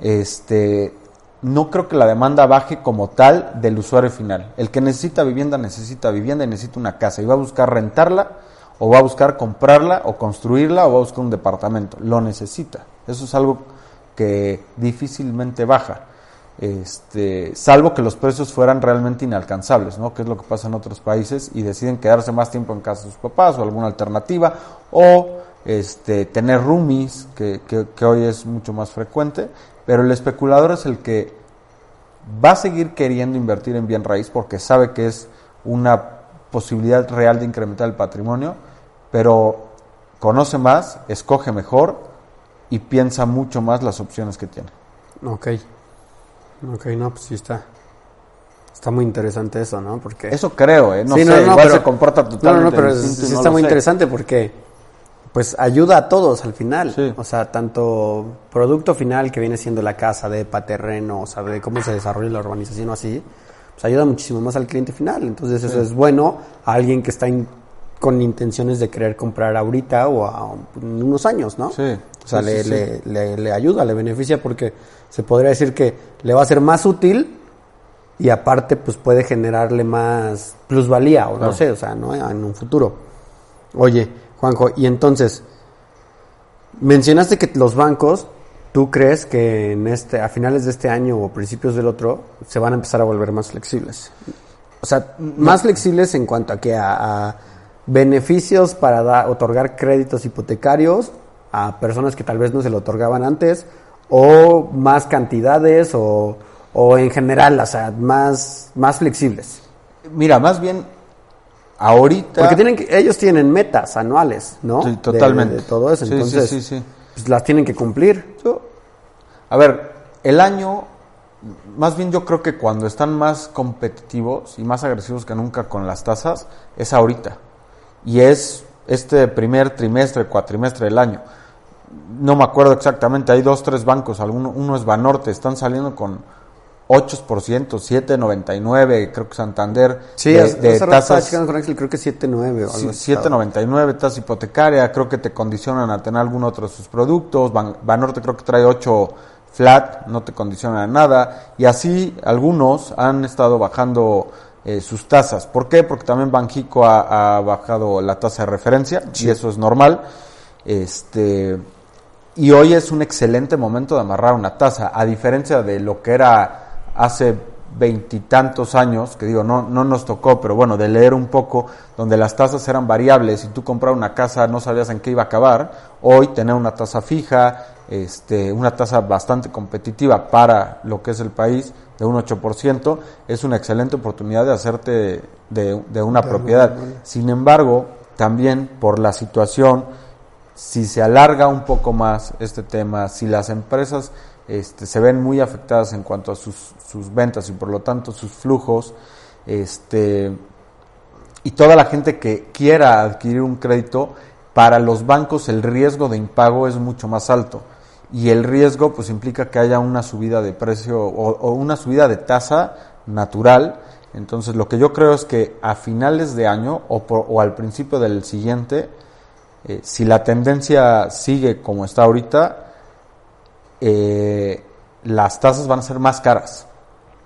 Speaker 3: Este, no creo que la demanda baje como tal del usuario final. El que necesita vivienda necesita vivienda y necesita una casa y va a buscar rentarla o va a buscar comprarla o construirla o va a buscar un departamento. Lo necesita. Eso es algo que difícilmente baja. este, salvo que los precios fueran realmente inalcanzables, ¿no? Que es lo que pasa en otros países y deciden quedarse más tiempo en casa de sus papás o alguna alternativa, o este, tener roomies, que, hoy es mucho más frecuente, pero el especulador es el que va a seguir queriendo invertir en bien raíz porque sabe que es una posibilidad real de incrementar el patrimonio, pero conoce más, escoge mejor y piensa mucho más las opciones que tiene.
Speaker 2: Ok. Ok, no, pues sí está. Está muy interesante eso, ¿no? Porque...
Speaker 3: Eso creo, ¿eh? No
Speaker 2: Sí,
Speaker 3: sé,
Speaker 2: no, no,
Speaker 3: igual
Speaker 2: pero-
Speaker 3: se comporta
Speaker 2: No, no,
Speaker 3: totalmente
Speaker 2: no, pero sí está muy
Speaker 3: sé.
Speaker 2: interesante porque pues ayuda a todos al final.
Speaker 3: Sí.
Speaker 2: O sea, tanto producto final que viene siendo la casa, de terreno, o sea, de cómo se desarrolla la urbanización o así, pues ayuda muchísimo más al cliente final. Entonces eso es bueno a alguien que está in- con intenciones de querer comprar ahorita o a, en unos años, ¿no?
Speaker 3: Sí,
Speaker 2: O sea,
Speaker 3: sí,
Speaker 2: le,
Speaker 3: sí,
Speaker 2: le- le- le ayuda, le beneficia porque se podría decir que le va a ser más útil y aparte pues puede generarle más plusvalía o no sé, o sea, ¿no? en un futuro. Oye, Juanjo, y entonces mencionaste que los bancos ¿Tú crees que en este, a finales de este año o principios del otro se van a empezar a volver más flexibles? O sea, más flexibles en cuanto a que a, a beneficios para da- otorgar créditos hipotecarios a personas que tal vez no se lo otorgaban antes, o más cantidades, o, o en general, o sea, más, más flexibles.
Speaker 3: Mira, más bien, ahorita...
Speaker 2: Porque tienen que, ellos tienen metas anuales, ¿no?
Speaker 3: Sí, totalmente.
Speaker 2: De, todo eso,
Speaker 3: sí,
Speaker 2: entonces
Speaker 3: sí, sí.
Speaker 2: pues, las tienen que cumplir.
Speaker 3: Yo- a ver, el año, más bien yo creo que cuando están más competitivos y más agresivos que nunca con las tasas, es ahorita. Y es este primer trimestre, cuatrimestre del año. No me acuerdo exactamente, hay dos, tres bancos, alguno, uno es Banorte, están saliendo con 8%, 7,99, creo que Santander,
Speaker 2: Sí,
Speaker 3: de, de tasas
Speaker 2: con Axel, creo que 7.9 o algo así.
Speaker 3: 7.99 tasa hipotecaria, creo que te condicionan a tener algún otro de sus productos, Ban- Banorte creo que trae 8 flat, no te condicionan a nada, y así algunos han estado bajando eh, sus tasas. ¿Por qué? Porque también Banjico ha, ha bajado la tasa de referencia, y eso es normal. Este, y hoy es un excelente momento de amarrar una tasa, a diferencia de lo que era hace veintitantos años, que digo, no, no nos tocó, pero bueno, de leer un poco, donde las tasas eran variables y tú comprabas una casa no sabías en qué iba a acabar, hoy tener una tasa fija, este, una tasa bastante competitiva para lo que es el país, de un 8%, es una excelente oportunidad de hacerte de, de una propiedad. Sin embargo, también por la situación, si se alarga un poco más este tema, si las empresas este, se ven muy afectadas en cuanto a sus, sus ventas y por lo tanto sus flujos, este, y toda la gente que quiera adquirir un crédito, para los bancos el riesgo de impago es mucho más alto. Y el riesgo pues implica que haya una subida de precio o, o una subida de tasa natural. Entonces lo que yo creo es que a finales de año o, por- o al principio del siguiente, eh, si la tendencia sigue como está ahorita, eh, las tasas van a ser más caras.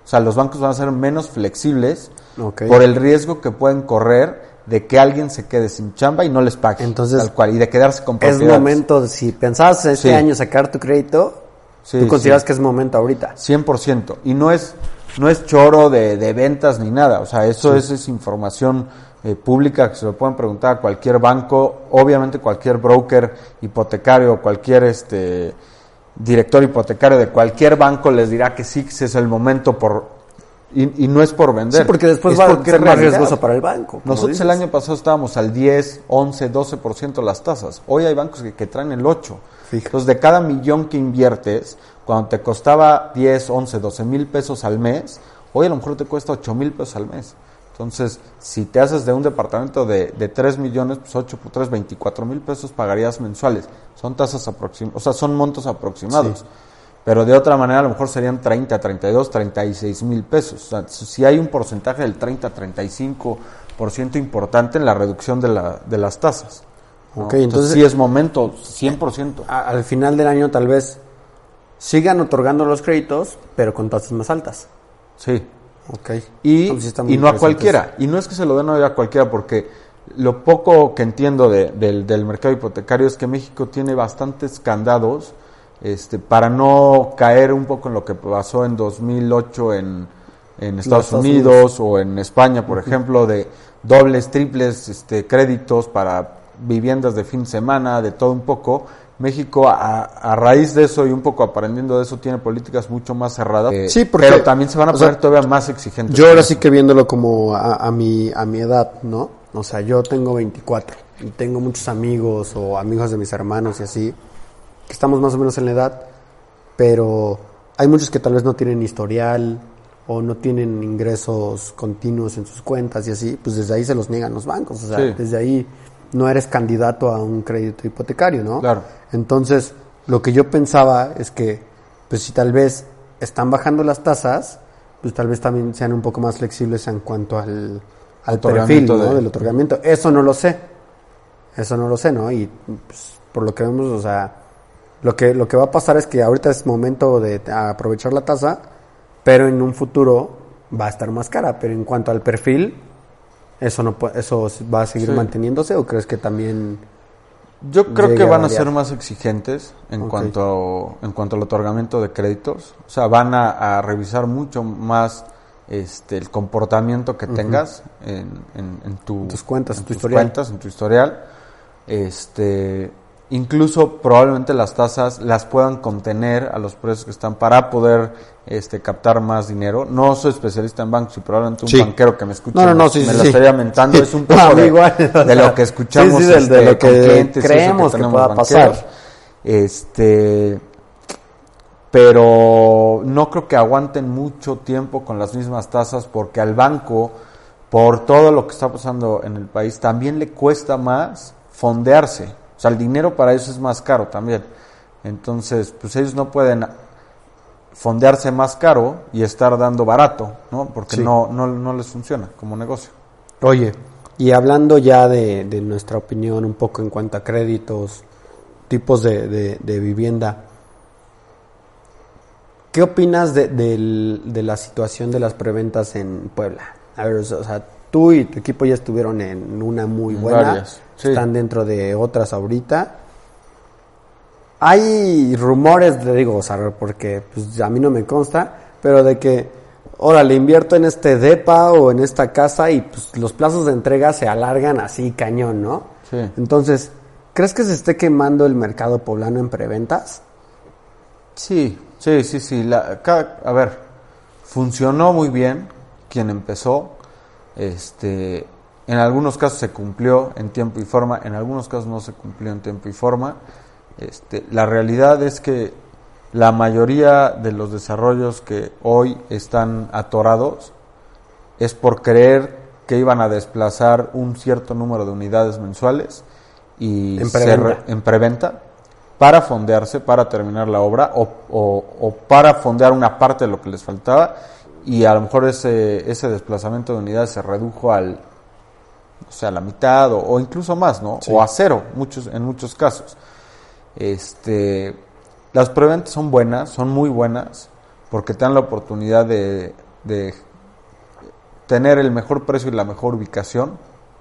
Speaker 3: O sea, los bancos van a ser menos flexibles por el riesgo que pueden correr de que alguien se quede sin chamba y no les pague.
Speaker 2: Entonces,
Speaker 3: tal cual, y de quedarse con
Speaker 2: Es momento, si pensabas este
Speaker 3: Sí.
Speaker 2: año sacar tu crédito,
Speaker 3: Sí,
Speaker 2: tú consideras
Speaker 3: sí.
Speaker 2: que es momento ahorita.
Speaker 3: 100%. Y no es, no es choro de, de ventas ni nada. O sea, eso es, es información eh, pública que se lo pueden preguntar a cualquier banco, obviamente cualquier broker hipotecario, cualquier este director hipotecario de cualquier banco les dirá que sí, que ese es el momento por y, y no es por vender.
Speaker 2: Sí, porque después
Speaker 3: es
Speaker 2: va a
Speaker 3: porque
Speaker 2: ser
Speaker 3: es
Speaker 2: más riesgoso para el banco.
Speaker 3: Nosotros
Speaker 2: dices.
Speaker 3: el año pasado estábamos al 10, 11, 12% las tasas. Hoy hay bancos que, que traen el 8.
Speaker 2: Fija.
Speaker 3: Entonces, de cada millón que inviertes, cuando te costaba 10, 11, 12 mil pesos al mes, hoy a lo mejor te cuesta 8 mil pesos al mes. Entonces, si te haces de un departamento de, de 3 millones, pues 8 por 3, 24 mil pesos pagarías mensuales. Son tasas aproximadas, o sea, son montos aproximados. Pero de otra manera a lo mejor serían 30, 32, 36 mil pesos. O sea, si hay un porcentaje del 30, 35% importante en la reducción de, la, de las tasas. ¿no?
Speaker 2: Ok, entonces-
Speaker 3: sí es momento, 100%.
Speaker 2: A- al final del año tal vez sigan otorgando los créditos, pero con tasas más altas.
Speaker 3: Sí.
Speaker 2: Ok.
Speaker 3: Y,
Speaker 2: pues
Speaker 3: y no a cualquiera. Y no es que se lo den hoy a cualquiera, porque lo poco que entiendo de- del, del mercado hipotecario es que México tiene bastantes candados este, para no caer un poco en lo que pasó en 2008 en, en Estados,
Speaker 2: Estados
Speaker 3: Unidos, o en España, por ejemplo, de dobles, triples este, créditos para viviendas de fin de semana, de todo un poco. México, a, a raíz de eso y un poco aprendiendo de eso, tiene políticas mucho más cerradas. Eh,
Speaker 2: Sí, porque-
Speaker 3: pero también se van a
Speaker 2: sea,
Speaker 3: poner todavía más exigentes.
Speaker 2: Yo ahora sí que viéndolo como a, a mi, a mi edad, ¿no? O sea, yo tengo 24 y tengo muchos amigos o amigos de mis hermanos y así, que estamos más o menos en la edad, pero hay muchos que tal vez no tienen historial o no tienen ingresos continuos en sus cuentas y así, pues desde ahí se los niegan los bancos, o sea,
Speaker 3: Sí.
Speaker 2: desde ahí no eres candidato a un crédito hipotecario, ¿no?
Speaker 3: Claro.
Speaker 2: Entonces, lo que yo pensaba es que, pues si tal vez están bajando las tasas, pues tal vez también sean un poco más flexibles en cuanto al, al perfil ¿no?
Speaker 3: de-
Speaker 2: del otorgamiento. Eso no lo sé. Eso no lo sé, ¿no? Y pues, por lo que vemos, o sea, lo que, lo que va a pasar es que ahorita es momento de aprovechar la tasa, pero en un futuro va a estar más cara. Pero en cuanto al perfil, eso no eso va a seguir
Speaker 3: Sí.
Speaker 2: manteniéndose o crees que también
Speaker 3: Yo creo que van a ser más exigentes en cuanto en cuanto al otorgamiento de créditos. O sea, van a, a revisar mucho más este el comportamiento que tengas en, en- en tu-
Speaker 2: tus cuentas,
Speaker 3: en
Speaker 2: en tu
Speaker 3: tus
Speaker 2: historial.
Speaker 3: cuentas, en tu historial. Este, incluso probablemente las tasas las puedan contener a los precios que están para poder este captar más dinero. No soy especialista en bancos y probablemente un
Speaker 2: Sí.
Speaker 3: banquero que me escuche
Speaker 2: No, no, no,
Speaker 3: me,
Speaker 2: sí,
Speaker 3: me
Speaker 2: sí,
Speaker 3: lo estaría mentando. Es un poco de,
Speaker 2: igual,
Speaker 3: de
Speaker 2: sea,
Speaker 3: lo que escuchamos
Speaker 2: del- de
Speaker 3: este,
Speaker 2: lo que
Speaker 3: clientes
Speaker 2: creemos que
Speaker 3: tenemos
Speaker 2: pueda
Speaker 3: banqueros.
Speaker 2: pasar.
Speaker 3: Este, pero no creo que aguanten mucho tiempo con las mismas tasas porque al banco, por todo lo que está pasando en el país, también le cuesta más fondearse. O sea, el dinero para eso es más caro también. Entonces, pues ellos no pueden fondearse más caro y estar dando barato, ¿no? Porque
Speaker 2: Sí.
Speaker 3: no, no, no les funciona como negocio.
Speaker 2: Oye, y hablando ya de, de nuestra opinión un poco en cuanto a créditos, tipos de, de- de vivienda, ¿qué opinas de, de la situación de las preventas en Puebla? A ver, o sea, tú y tu equipo ya estuvieron en una muy
Speaker 3: En
Speaker 2: buena,
Speaker 3: varias, sí.
Speaker 2: están dentro de otras ahorita. Hay rumores, le digo, o sea, porque pues, a mí no me consta, pero de que, órale, invierto en este DEPA o en esta casa y pues los plazos de entrega se alargan así cañón, ¿no?
Speaker 3: Sí.
Speaker 2: Entonces, ¿crees que se esté quemando el mercado poblano en preventas?
Speaker 3: Sí, sí, sí, sí. La, a ver, funcionó muy bien quien empezó. Este, en algunos casos se cumplió en tiempo y forma, en algunos casos no se cumplió en tiempo y forma. Este, la realidad es que la mayoría de los desarrollos que hoy están atorados es por creer que iban a desplazar un cierto número de unidades mensuales y
Speaker 2: En
Speaker 3: se
Speaker 2: preventa.
Speaker 3: re- en preventa para fondearse, para terminar la obra o, o- o para fondear una parte de lo que les faltaba y a lo mejor ese, ese desplazamiento de unidades se redujo al, o sea, la mitad o, o incluso más, ¿no?
Speaker 2: Sí.
Speaker 3: O a cero muchos, en muchos casos. Este, las preventas son buenas, son muy buenas, porque te dan la oportunidad de, de tener el mejor precio y la mejor ubicación,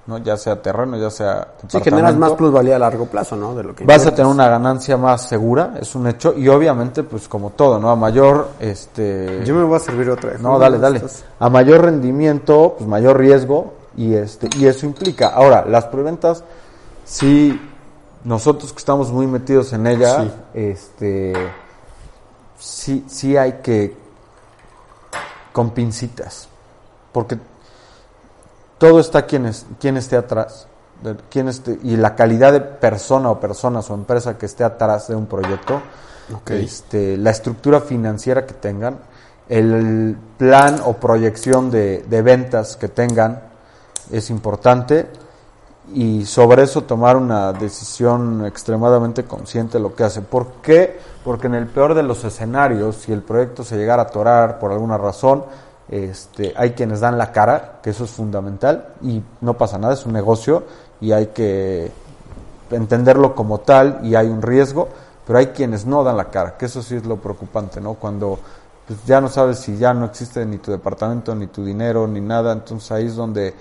Speaker 3: ¿no? ya sea terreno, ya sea
Speaker 2: Sí, generas más plusvalía a largo plazo, ¿no? De lo que
Speaker 3: Vas a tener una ganancia más segura, es un hecho, y obviamente, pues como todo, ¿no? A mayor, este...
Speaker 2: Yo me voy a servir otra vez.
Speaker 3: No, dale, dale.
Speaker 2: Estás-
Speaker 3: A mayor rendimiento, pues mayor riesgo y este y eso implica. Ahora, las preventas sí nosotros que estamos muy metidos en ella,
Speaker 2: Sí.
Speaker 3: este sí sí hay que con pincitas, porque todo está quien, es, quien esté atrás, de esté, y la calidad de persona o personas o empresa que esté atrás de un proyecto, este, la estructura financiera que tengan, el plan o proyección de, de ventas que tengan es importante y sobre eso tomar una decisión extremadamente consciente de lo que hace. ¿Por qué? Porque en el peor de los escenarios, si el proyecto se llegara a atorar por alguna razón, este, hay quienes dan la cara, que eso es fundamental, y no pasa nada, es un negocio y hay que entenderlo como tal y hay un riesgo, pero hay quienes no dan la cara, que eso sí es lo preocupante, ¿no? Cuando pues, ya no sabes si ya no existe ni tu departamento, ni tu dinero, ni nada, entonces ahí es donde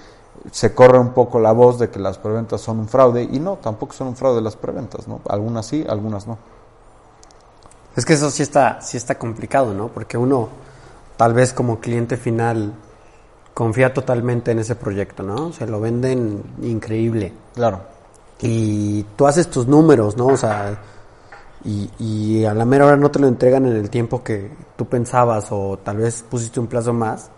Speaker 3: se corre un poco la voz de que las preventas son un fraude y no, tampoco son un fraude las preventas, ¿no? Algunas sí, algunas no.
Speaker 2: Es que eso sí está, sí está complicado, ¿no? Porque uno, tal vez como cliente final, confía totalmente en ese proyecto, ¿no? Se lo venden increíble.
Speaker 3: Claro.
Speaker 2: Y tú haces tus números, ¿no? O sea, y, y a la mera hora no te lo entregan en el tiempo que tú pensabas o tal vez pusiste un plazo más,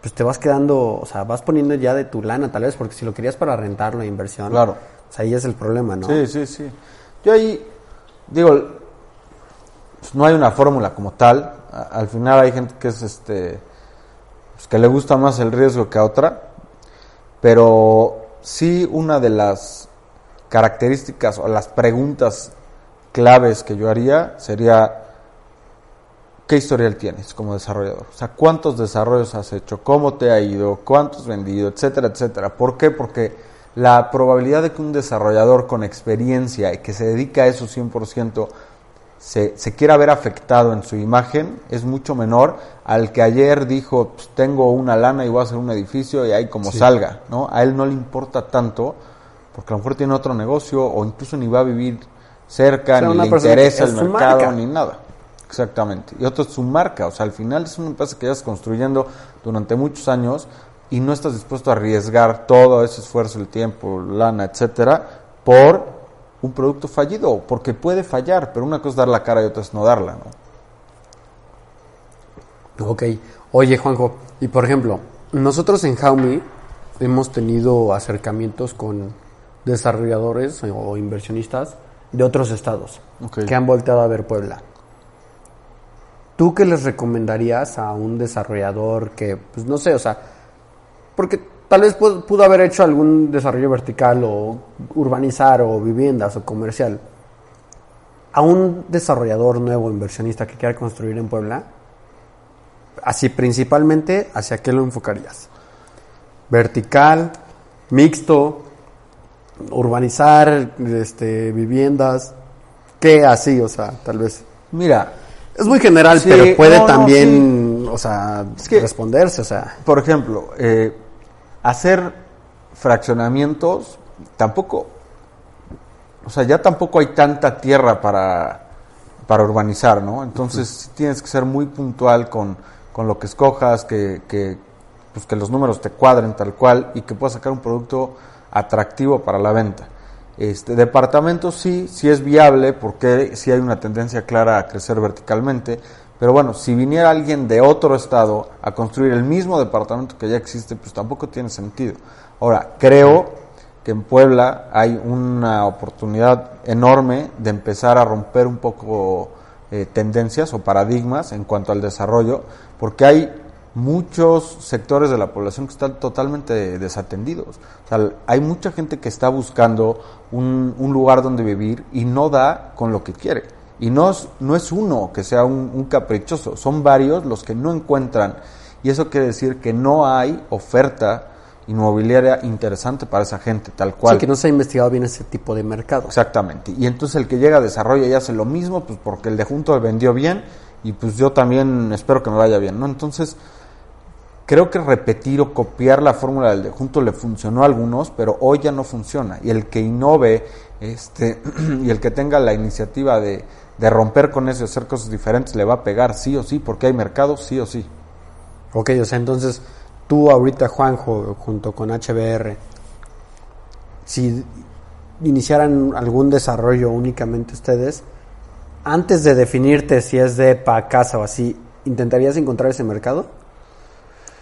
Speaker 2: pues te vas quedando, o sea, vas poniendo ya de tu lana tal vez, porque si lo querías para rentarlo, inversión,
Speaker 3: Claro.
Speaker 2: o sea, ahí es el problema, ¿no?
Speaker 3: Sí, sí, sí. Yo ahí digo, pues, no hay una fórmula como tal. Al final hay gente que es este pues, que le gusta más el riesgo que a otra, pero sí una de las características o las preguntas claves que yo haría sería ¿qué historial tienes como desarrollador? O sea, ¿cuántos desarrollos has hecho? ¿Cómo te ha ido? ¿Cuántos vendido? Etcétera, etcétera. ¿Por qué? Porque la probabilidad de que un desarrollador con experiencia y que se dedica a eso 100% se, se quiera ver afectado en su imagen es mucho menor al que ayer dijo, pues, tengo una lana y voy a hacer un edificio y ahí como salga, ¿no? A él no le importa tanto porque a lo mejor tiene otro negocio o incluso ni va a vivir cerca,
Speaker 2: O sea,
Speaker 3: ni le interesa
Speaker 2: es
Speaker 3: el mercado,
Speaker 2: marca.
Speaker 3: ni nada. Exactamente. Y otro es su marca. O sea, al final es una empresa que llevas construyendo durante muchos años y no estás dispuesto a arriesgar todo ese esfuerzo, el tiempo, lana, etcétera, por un producto fallido. Porque puede fallar, pero una cosa es dar la cara y otra es no darla, ¿no?
Speaker 2: Ok. Oye, Juanjo, y por ejemplo, nosotros en Jaumi hemos tenido acercamientos con desarrolladores o inversionistas de otros estados que han volteado a ver Puebla. ¿Tú qué les recomendarías a un desarrollador que, pues no sé, o sea, porque tal vez pu- pudo haber hecho algún desarrollo vertical o urbanizar o viviendas o comercial? A un desarrollador nuevo, inversionista que quiera construir en Puebla, así principalmente, ¿hacia qué lo enfocarías? Vertical, mixto, urbanizar, este, viviendas, ¿qué así? O sea, tal vez.
Speaker 3: Mira,
Speaker 2: Es muy general,
Speaker 3: Sí,
Speaker 2: pero puede
Speaker 3: no, no,
Speaker 2: también, o sea,
Speaker 3: Es que-
Speaker 2: responderse, o sea.
Speaker 3: por ejemplo, eh, hacer fraccionamientos tampoco, o sea, ya tampoco hay tanta tierra para, para urbanizar, ¿no? Entonces tienes que ser muy puntual con, con lo que escojas, que, que, pues, que los números te cuadren tal cual y que puedas sacar un producto atractivo para la venta. Este, departamentos sí, sí es viable porque sí hay una tendencia clara a crecer verticalmente, pero bueno, si viniera alguien de otro estado a construir el mismo departamento que ya existe, pues tampoco tiene sentido. Ahora, creo que en Puebla hay una oportunidad enorme de empezar a romper un poco eh, tendencias o paradigmas en cuanto al desarrollo, porque hay muchos sectores de la población que están totalmente desatendidos. O sea, hay mucha gente que está buscando un, un lugar donde vivir y no da con lo que quiere. Y no es, no es uno que sea un, un caprichoso, son varios los que no encuentran. Y eso quiere decir que no hay oferta inmobiliaria interesante para esa gente, tal cual.
Speaker 2: Sí, que no se ha investigado bien ese tipo de mercado.
Speaker 3: Exactamente. Y entonces el que llega a desarrollo y hace lo mismo, pues porque el de junto vendió bien y pues yo también espero que me vaya bien, ¿no? Entonces, creo que repetir o copiar la fórmula del de junto le funcionó a algunos, pero hoy ya no funciona. Y el que innove este, y el que tenga la iniciativa de, de romper con eso y hacer cosas diferentes le va a pegar sí o sí, porque hay mercado sí o sí.
Speaker 2: Ok, o sea, entonces tú ahorita, Juanjo, junto con HBR, si iniciaran algún desarrollo únicamente ustedes, antes de definirte si es de pa casa o así, ¿intentarías encontrar ese mercado?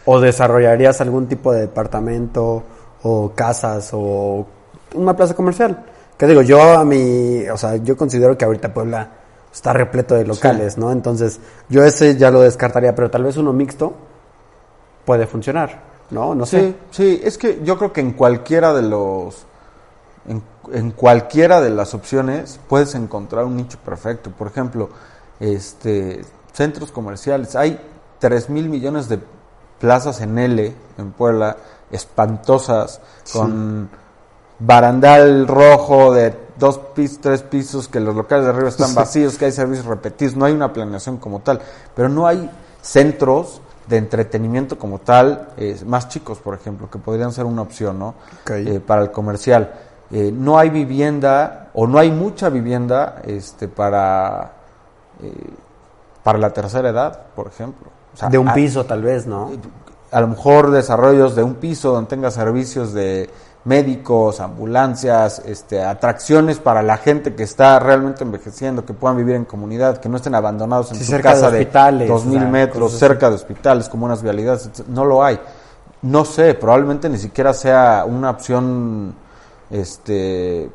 Speaker 2: ¿O desarrollarías algún tipo de departamento o casas o una plaza comercial? Que digo, yo a mi, o sea, yo considero que ahorita Puebla está repleto de locales, ¿no? Entonces, yo ese ya lo descartaría, pero tal vez uno mixto puede funcionar, ¿no? No sé.
Speaker 3: Sí, sí, es que yo creo que en cualquiera de los en, en cualquiera de las opciones puedes encontrar un nicho perfecto. Por ejemplo, este centros comerciales. Hay 3 mil millones de plazas en L en Puebla, espantosas, con barandal rojo de dos pisos, tres pisos, que los locales de arriba están vacíos, que hay servicios repetidos, no hay una planeación como tal, pero no hay centros de entretenimiento como tal, eh, más chicos, por ejemplo, que podrían ser una opción, ¿no? Eh, para el comercial. Eh, no hay vivienda o no hay mucha vivienda este, para para la tercera edad, por ejemplo. O sea,
Speaker 2: de un
Speaker 3: a-
Speaker 2: piso tal vez, ¿no?
Speaker 3: a lo mejor desarrollos de un piso donde tenga servicios de médicos, ambulancias, este, atracciones para la gente que está realmente envejeciendo, que puedan vivir en comunidad, que no estén abandonados en
Speaker 2: Sí,
Speaker 3: su
Speaker 2: cerca
Speaker 3: casa
Speaker 2: de
Speaker 3: de,
Speaker 2: hospitales,
Speaker 3: dos mil
Speaker 2: o sea,
Speaker 3: metros,
Speaker 2: cosas así.
Speaker 3: cerca de hospitales, como unas vialidades, etc. no lo hay. No sé, probablemente ni siquiera sea una opción este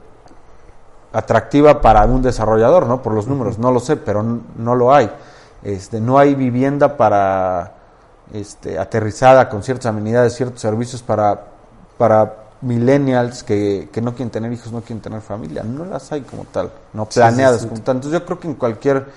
Speaker 3: atractiva para un desarrollador, ¿no? Por los números, no lo sé, pero no lo hay. Este, no hay vivienda para este, aterrizada con ciertas amenidades, ciertos servicios para, para millennials que, que no quieren tener hijos, no quieren tener familia. No las hay como tal, no
Speaker 2: Sí,
Speaker 3: planeadas
Speaker 2: sí, sí.
Speaker 3: como tal. Entonces yo creo que en cualquier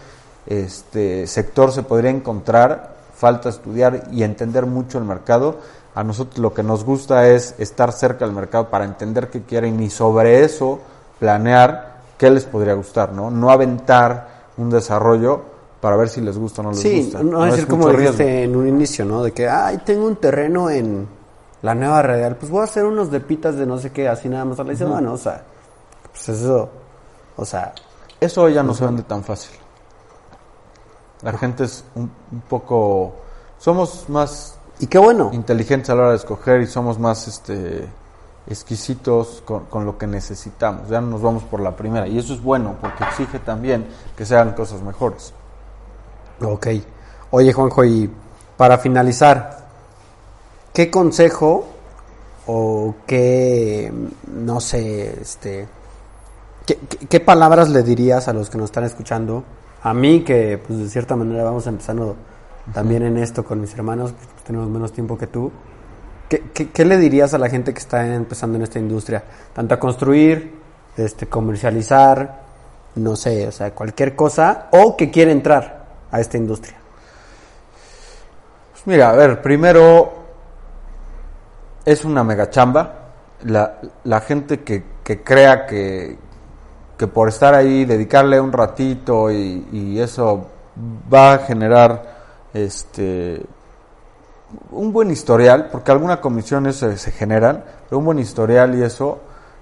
Speaker 3: este, sector se podría encontrar, falta estudiar y entender mucho el mercado. A nosotros lo que nos gusta es estar cerca del mercado para entender qué quieren y sobre eso planear qué les podría gustar, ¿no? No aventar un desarrollo para ver si les gusta o no les
Speaker 2: Sí,
Speaker 3: gusta.
Speaker 2: no es decir como dijiste en un inicio, ¿no? De que, ay, tengo un terreno en la nueva real, pues voy a hacer unos depitas de no sé qué, así nada más a la dice, bueno, o sea, pues eso, o sea,
Speaker 3: Eso ya no se vende tan fácil. La gente es un, un poco... Somos más
Speaker 2: y qué bueno.
Speaker 3: inteligentes a la hora de escoger y somos más este exquisitos con, con lo que necesitamos. Ya no nos vamos por la primera. Y eso es bueno porque exige también que se hagan cosas mejores.
Speaker 2: Ok. Oye, Juanjo, y para finalizar, ¿qué consejo o qué, no sé, este, qué, palabras le dirías a los que nos están escuchando? A mí, que pues de cierta manera vamos empezando también en esto con mis hermanos, pues, tenemos menos tiempo que tú. ¿Qué, qué, qué le dirías a la gente que está empezando en esta industria? Tanto a construir, este, comercializar, no sé, o sea, cualquier cosa, o que quiere entrar a esta industria.
Speaker 3: Pues mira, a ver, primero es una mega chamba. La, la gente que, que crea que, que por estar ahí, dedicarle un ratito y, y eso va a generar este un buen historial, porque algunas comisiones se, se generan, pero un buen historial y eso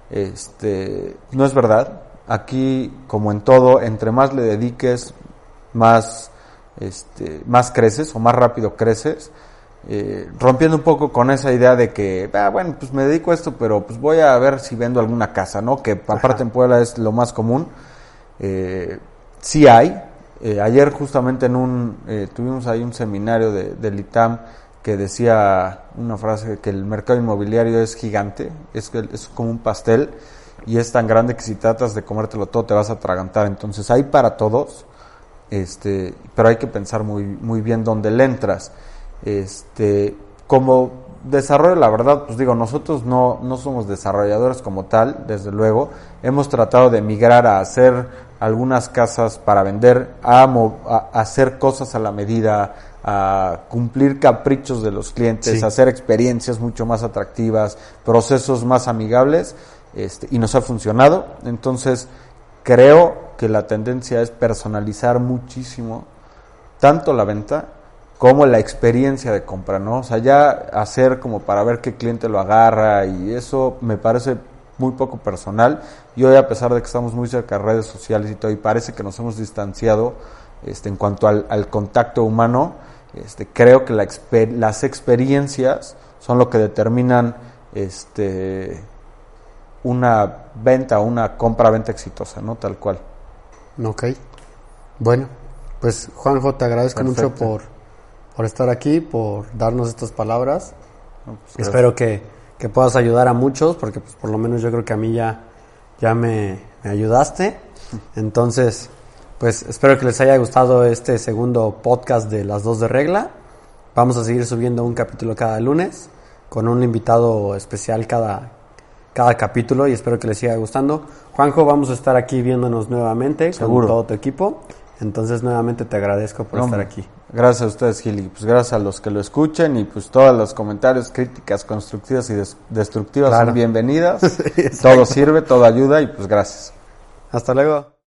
Speaker 3: este no es verdad. Aquí, como en todo, entre más le dediques, más este, más creces o más rápido creces, eh, rompiendo un poco con esa idea de que, ah, bueno, pues me dedico a esto, pero pues voy a ver si vendo alguna casa, ¿no? Que aparte en Puebla es lo más común. Eh, sí hay. Eh, ayer justamente en un, eh, tuvimos ahí un seminario de, del ITAM que decía una frase que el mercado inmobiliario es gigante, es, es como un pastel y es tan grande que si tratas de comértelo todo te vas a atragantar. Entonces hay para todos este, pero hay que pensar muy, muy bien dónde le entras. Este, como desarrollo, la verdad, pues digo, nosotros no, no somos desarrolladores como tal, desde luego. Hemos tratado de migrar a hacer algunas casas para vender, a, mo- a- a hacer cosas a la medida, a cumplir caprichos de los clientes,
Speaker 2: Sí.
Speaker 3: a hacer experiencias mucho más atractivas, procesos más amigables, este, y nos ha funcionado. Entonces, creo que la tendencia es personalizar muchísimo tanto la venta como la experiencia de compra, ¿no? O sea, ya hacer como para ver qué cliente lo agarra y eso me parece muy poco personal. Y hoy, a pesar de que estamos muy cerca de redes sociales y todo, y parece que nos hemos distanciado este, en cuanto al, contacto humano, este, creo que la las experiencias son lo que determinan este, una venta una compra-venta exitosa, ¿no? Tal cual.
Speaker 2: Ok. Bueno, pues Juanjo, te agradezco mucho por, por estar aquí, por darnos estas palabras.
Speaker 3: No, pues.
Speaker 2: Espero que, que puedas ayudar a muchos, porque pues por lo menos yo creo que a mí ya, ya me, me ayudaste. Entonces, pues espero que les haya gustado este segundo podcast de Las Dos de Regla. Vamos a seguir subiendo un capítulo cada lunes, con un invitado especial cada, cada capítulo y espero que les siga gustando. Juanjo, vamos a estar aquí viéndonos nuevamente
Speaker 3: Seguro.
Speaker 2: con todo tu equipo. Entonces, nuevamente te agradezco por
Speaker 3: No,
Speaker 2: estar aquí.
Speaker 3: Gracias a ustedes, Gili. Pues gracias a los que lo escuchen y pues todos los comentarios, críticas constructivas y des- destructivas
Speaker 2: Claro.
Speaker 3: son bienvenidas. todo sirve, todo ayuda y pues gracias.
Speaker 2: Hasta luego.